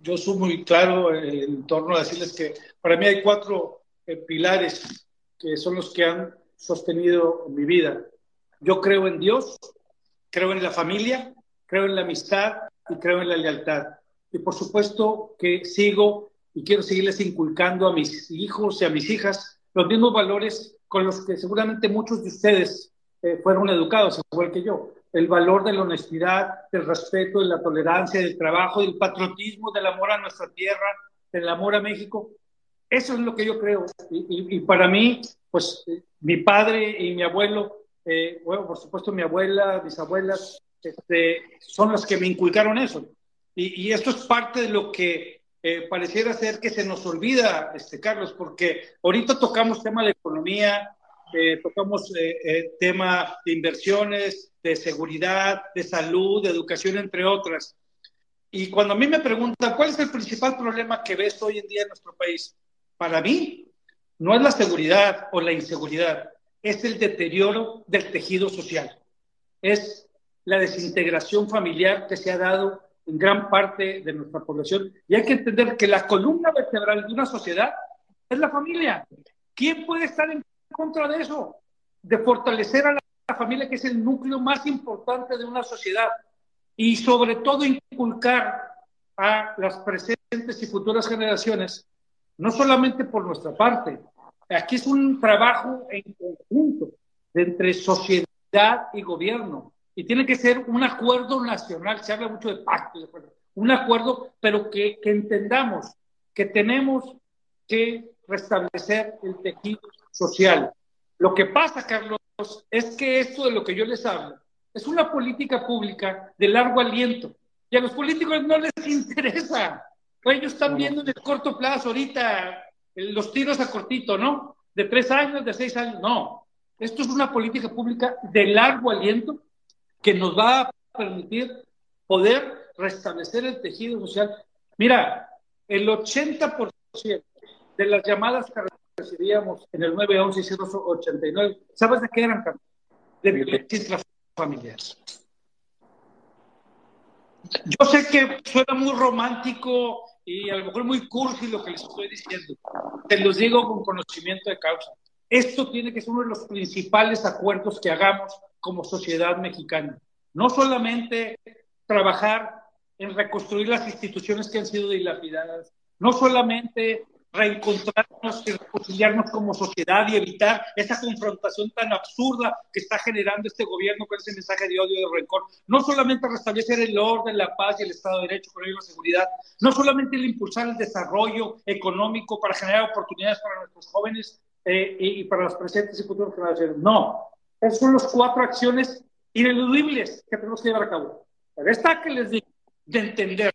yo soy muy claro en torno a decirles que para mí hay cuatro eh, pilares que son los que han sostenido mi vida. Yo creo en Dios, creo en la familia, creo en la amistad y creo en la lealtad. Y por supuesto que sigo y quiero seguirles inculcando a mis hijos y a mis hijas los mismos valores con los que seguramente muchos de ustedes eh, fueron educados, igual que yo el valor de la honestidad, del respeto, de la tolerancia, del trabajo, del patriotismo, del amor a nuestra tierra, del amor a México. Eso es lo que yo creo. Y, para mí, pues mi padre y mi abuelo, eh, bueno, por supuesto mi abuela, mis abuelas, este, son las que me inculcaron eso. Y, esto es parte de lo que eh, pareciera ser que se nos olvida, este, Carlos, porque ahorita tocamos tema de economía, eh, tocamos tema de inversiones, de seguridad, de salud, de educación, entre otras. Y cuando a mí me preguntan, ¿cuál es el principal problema que ves hoy en día en nuestro país? Para mí, no es la seguridad o la inseguridad, es el deterioro del tejido social. Es la desintegración familiar que se ha dado en gran parte de nuestra población. Y hay que entender que la columna vertebral de una sociedad es la familia. ¿Quién puede estar en contra de eso, de fortalecer a la, familia, que es el núcleo más importante de una sociedad, y sobre todo inculcar a las presentes y futuras generaciones, no solamente por nuestra parte, aquí es un trabajo en conjunto entre sociedad y gobierno, y tiene que ser un acuerdo nacional, se habla mucho de pacto, un acuerdo, pero que, que entendamos que tenemos que restablecer el tejido social. Lo que pasa, Carlos, es que esto de lo que yo les hablo es una política pública de largo aliento. Y a los políticos no les interesa. Ellos están viendo en el corto plazo ahorita los tiros a cortito, ¿no? De tres años, de seis años, no. Esto es una política pública de largo aliento que nos va a permitir poder restablecer el tejido social. Mira, el 80% de las llamadas que recibíamos en el 911 y 089, ¿sabes de qué eran, De violencia intrafamiliar. Yo sé que suena muy romántico y a lo mejor muy cursi lo que les estoy diciendo. Te los digo con conocimiento de causa. Esto tiene que ser uno de los principales acuerdos que hagamos como sociedad mexicana. No solamente trabajar en reconstruir las instituciones que han sido dilapidadas, no solamente reencontrarnos y reconciliarnos como sociedad y evitar esa confrontación tan absurda que está generando este gobierno con ese mensaje de odio y de rencor. No solamente restablecer el orden, la paz y el Estado de Derecho, con la seguridad. No solamente el impulsar el desarrollo económico para generar oportunidades para nuestros jóvenes eh, y, para las presentes y futuras generaciones. No. Esas son las cuatro acciones ineludibles que tenemos que llevar a cabo. Pero esta que les digo, de entender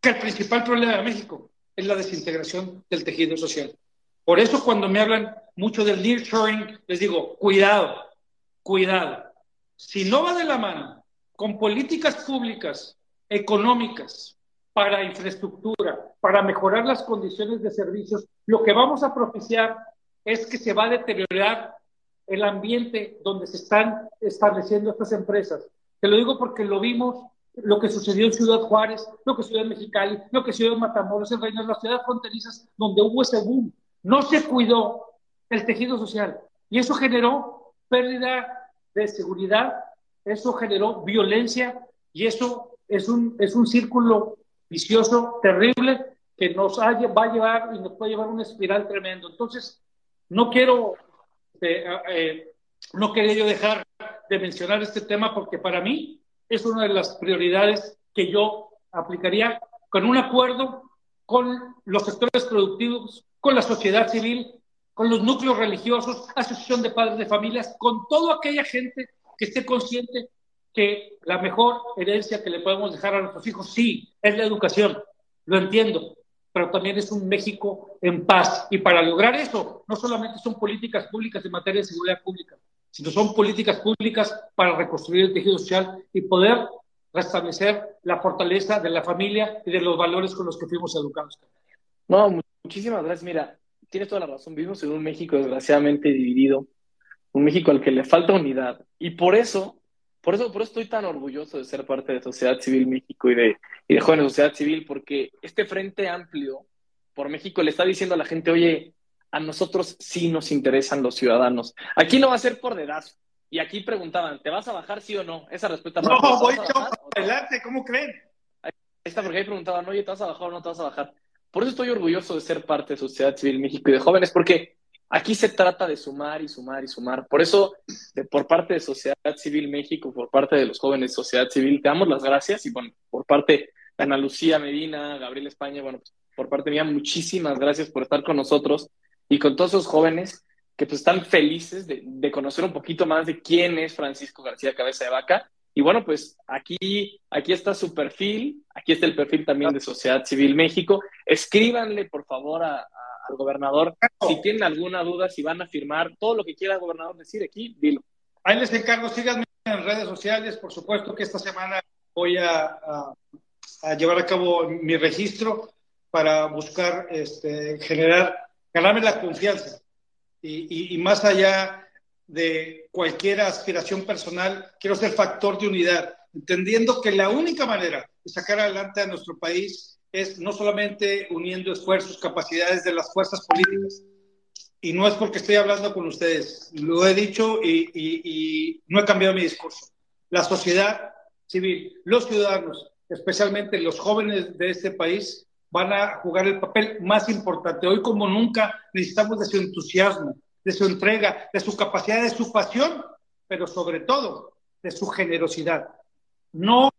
que el principal problema de México es la desintegración del tejido social. Por eso cuando me hablan mucho del nearshoring, les digo, cuidado, cuidado. Si no va de la mano con políticas públicas, económicas, para infraestructura, para mejorar las condiciones de servicios, lo que vamos a propiciar es que se va a deteriorar el ambiente donde se están estableciendo estas empresas. Te lo digo porque lo vimos lo que sucedió en Ciudad Juárez, lo que sucedió en Mexicali, lo que sucedió en Matamoros, en Reynosa, las ciudades fronterizas, donde hubo ese boom. No se cuidó el tejido social y eso generó pérdida de seguridad, eso generó violencia y eso es un, es un círculo vicioso, terrible, que nos va a llevar y nos puede llevar a una espiral tremendo. Entonces, no quiero, eh, eh, no quería yo dejar de mencionar este tema porque para mí es una de las prioridades que yo aplicaría con un acuerdo con los sectores productivos, con la sociedad civil, con los núcleos religiosos, asociación de padres de familias, con toda aquella gente que esté consciente que la mejor herencia que le podemos dejar a nuestros hijos, sí, es la educación, lo entiendo, pero también es un México en paz. Y para lograr eso, no solamente son políticas públicas en materia de seguridad pública, sino son políticas públicas para reconstruir el tejido social y poder restablecer la fortaleza de la familia y de los valores con los que fuimos educados. No, muchísimas gracias. Mira, tienes toda la razón. Vivimos en un México desgraciadamente dividido, un México al que le falta unidad. Y por eso, por eso, por eso estoy tan orgulloso de ser parte de Sociedad Civil México y de, y de Jóvenes Sociedad Civil, porque este frente amplio por México le está diciendo a la gente, oye, a nosotros sí nos interesan los ciudadanos. Aquí no va a ser por dedazo. Y aquí preguntaban, ¿te vas a bajar sí o no? Esa respuesta. No, voy yo adelante, ¿cómo creen? Ahí está, porque ahí preguntaban, oye, ¿te vas a bajar o no te vas a bajar? Por eso estoy orgulloso de ser parte de Sociedad Civil México y de jóvenes, porque aquí se trata de sumar y sumar y sumar. Por eso, por parte de Sociedad Civil México, por parte de los jóvenes de Sociedad Civil, te damos las gracias y bueno, por parte de Ana Lucía Medina, Gabriel España, bueno, por parte mía, muchísimas gracias por estar con nosotros y con todos esos jóvenes que pues están felices de, conocer un poquito más de quién es Francisco García Cabeza de Vaca. Y bueno, pues aquí, aquí está su perfil, aquí está el perfil también de Sociedad Civil México. Escríbanle, por favor, al gobernador si tienen alguna duda, si van a firmar todo lo que quiera el gobernador decir aquí, dilo. Ahí les encargo, síganme en redes sociales. Por supuesto que esta semana voy a, a llevar a cabo mi registro para buscar este, generar ganarme la confianza. Y, más allá de cualquier aspiración personal, quiero ser factor de unidad, entendiendo que la única manera de sacar adelante a nuestro país es no solamente uniendo esfuerzos, capacidades de las fuerzas políticas. Y no es porque estoy hablando con ustedes, lo he dicho y, y no he cambiado mi discurso. La sociedad civil, los ciudadanos, especialmente los jóvenes de este país, van a jugar el papel más importante. Hoy como nunca necesitamos de su entusiasmo, de su entrega, de su capacidad, de su pasión, pero sobre todo de su generosidad. No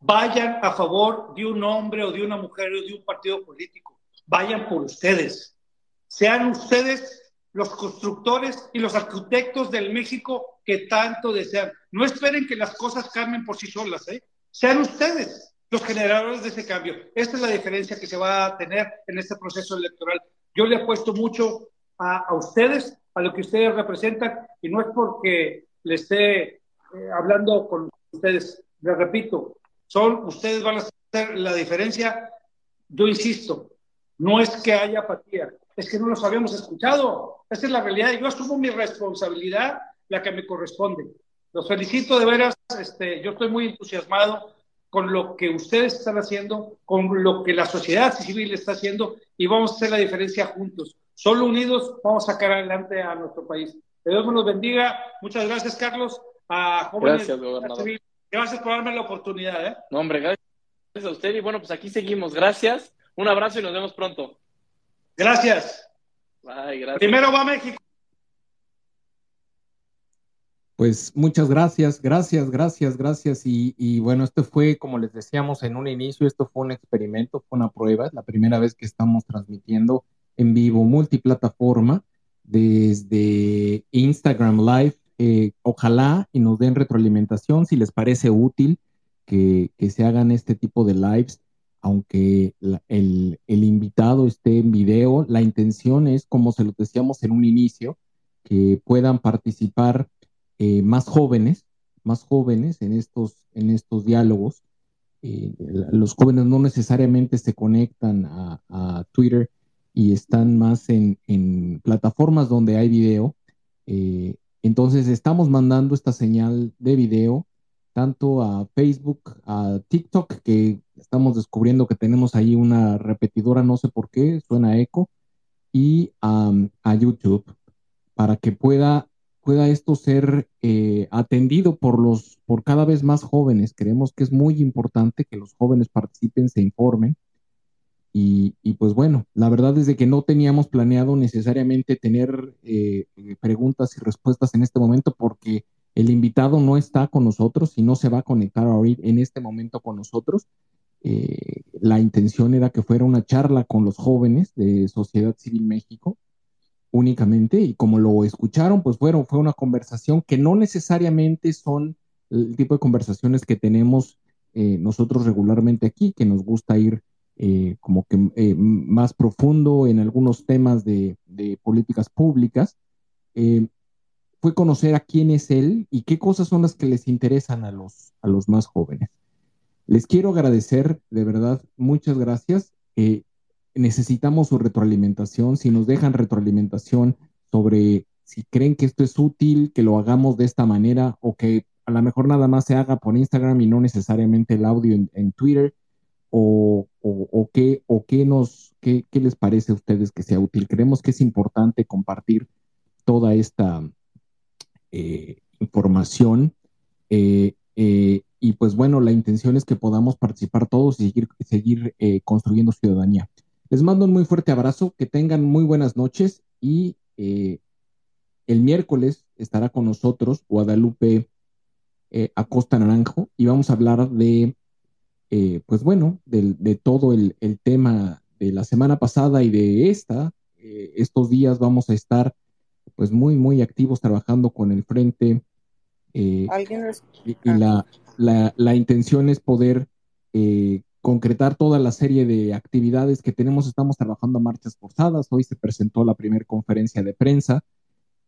vayan a favor de un hombre o de una mujer o de un partido político. Vayan por ustedes. Sean ustedes los constructores y los arquitectos del México que tanto desean. No esperen que las cosas cambien por sí solas, ¿eh? Sean ustedes los generadores de ese cambio. Esta es la diferencia que se va a tener en este proceso electoral. Yo le apuesto mucho a, ustedes, a lo que ustedes representan, y no es porque le esté eh, hablando con ustedes. Le repito, Son, ustedes van a hacer la diferencia. Yo insisto, no es que haya apatía, es que no los habíamos escuchado. Esa es la realidad. Yo asumo mi responsabilidad, la que me corresponde. Los felicito de veras. Este, yo estoy muy entusiasmado con lo que ustedes están haciendo, con lo que la sociedad civil está haciendo y vamos a hacer la diferencia juntos. Solo unidos vamos a sacar adelante a nuestro país. Que Dios nos bendiga. Muchas gracias, Carlos. A jóvenes gracias, gobernador. Gracias por darme la oportunidad. ¿eh? No, hombre, gracias a usted. Y bueno, pues aquí seguimos. Gracias. Un abrazo y nos vemos pronto. Gracias. Bye, gracias. Primero va México. Pues muchas gracias, gracias, gracias, gracias. Y, bueno, esto fue, como les decíamos en un inicio, esto fue un experimento, fue una prueba, es la primera vez que estamos transmitiendo en vivo, multiplataforma, desde Instagram Live. Eh, ojalá y nos den retroalimentación si les parece útil que, se hagan este tipo de lives, aunque el, el invitado esté en video, la intención es, como se lo decíamos en un inicio, que puedan participar eh, más jóvenes, más jóvenes en estos, en estos diálogos. Eh, los jóvenes no necesariamente se conectan a, Twitter y están más en, plataformas donde hay video. Eh, entonces estamos mandando esta señal de video tanto a Facebook, a TikTok, que estamos descubriendo que tenemos ahí una repetidora, no sé por qué, suena eco, y a YouTube, para que pueda pueda esto ser eh, atendido por los, por cada vez más jóvenes. Creemos que es muy importante que los jóvenes participen, se informen. Y, pues bueno, la verdad es de que no teníamos planeado necesariamente tener eh, preguntas y respuestas en este momento porque el invitado no está con nosotros y no se va a conectar ahorita en este momento con nosotros. Eh, la intención era que fuera una charla con los jóvenes de Sociedad Civil México únicamente y como lo escucharon, pues fueron, fue una conversación que no necesariamente son el tipo de conversaciones que tenemos eh, nosotros regularmente aquí, que nos gusta ir eh, como que eh, más profundo en algunos temas de, políticas públicas. fue conocer a quién es él y qué cosas son las que les interesan a los, a los más jóvenes. Les quiero agradecer, de verdad, muchas gracias necesitamos su retroalimentación, si nos dejan retroalimentación sobre si creen que esto es útil, que lo hagamos de esta manera o que a lo mejor nada más se haga por Instagram y no necesariamente el audio en, Twitter o, o, qué, o qué, nos, qué, les parece a ustedes que sea útil. Creemos que es importante compartir toda esta eh, información eh, eh, y pues bueno, la intención es que podamos participar todos y seguir, seguir construyendo ciudadanía. Les mando un muy fuerte abrazo, que tengan muy buenas noches y eh, el miércoles estará con nosotros Guadalupe eh, Acosta Naranjo y vamos a hablar de, eh, pues bueno, de, todo el, tema de la semana pasada y de esta. estos días vamos a estar pues muy, muy activos trabajando con el frente. y, la, la, la, intención es poder concretar toda la serie de actividades que tenemos. Estamos trabajando a marchas forzadas. Hoy se presentó la primera conferencia de prensa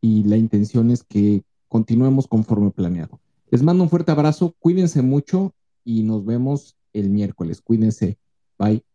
y la intención es que continuemos conforme planeado. Les mando un fuerte abrazo, cuídense mucho y nos vemos el miércoles. Cuídense. Bye.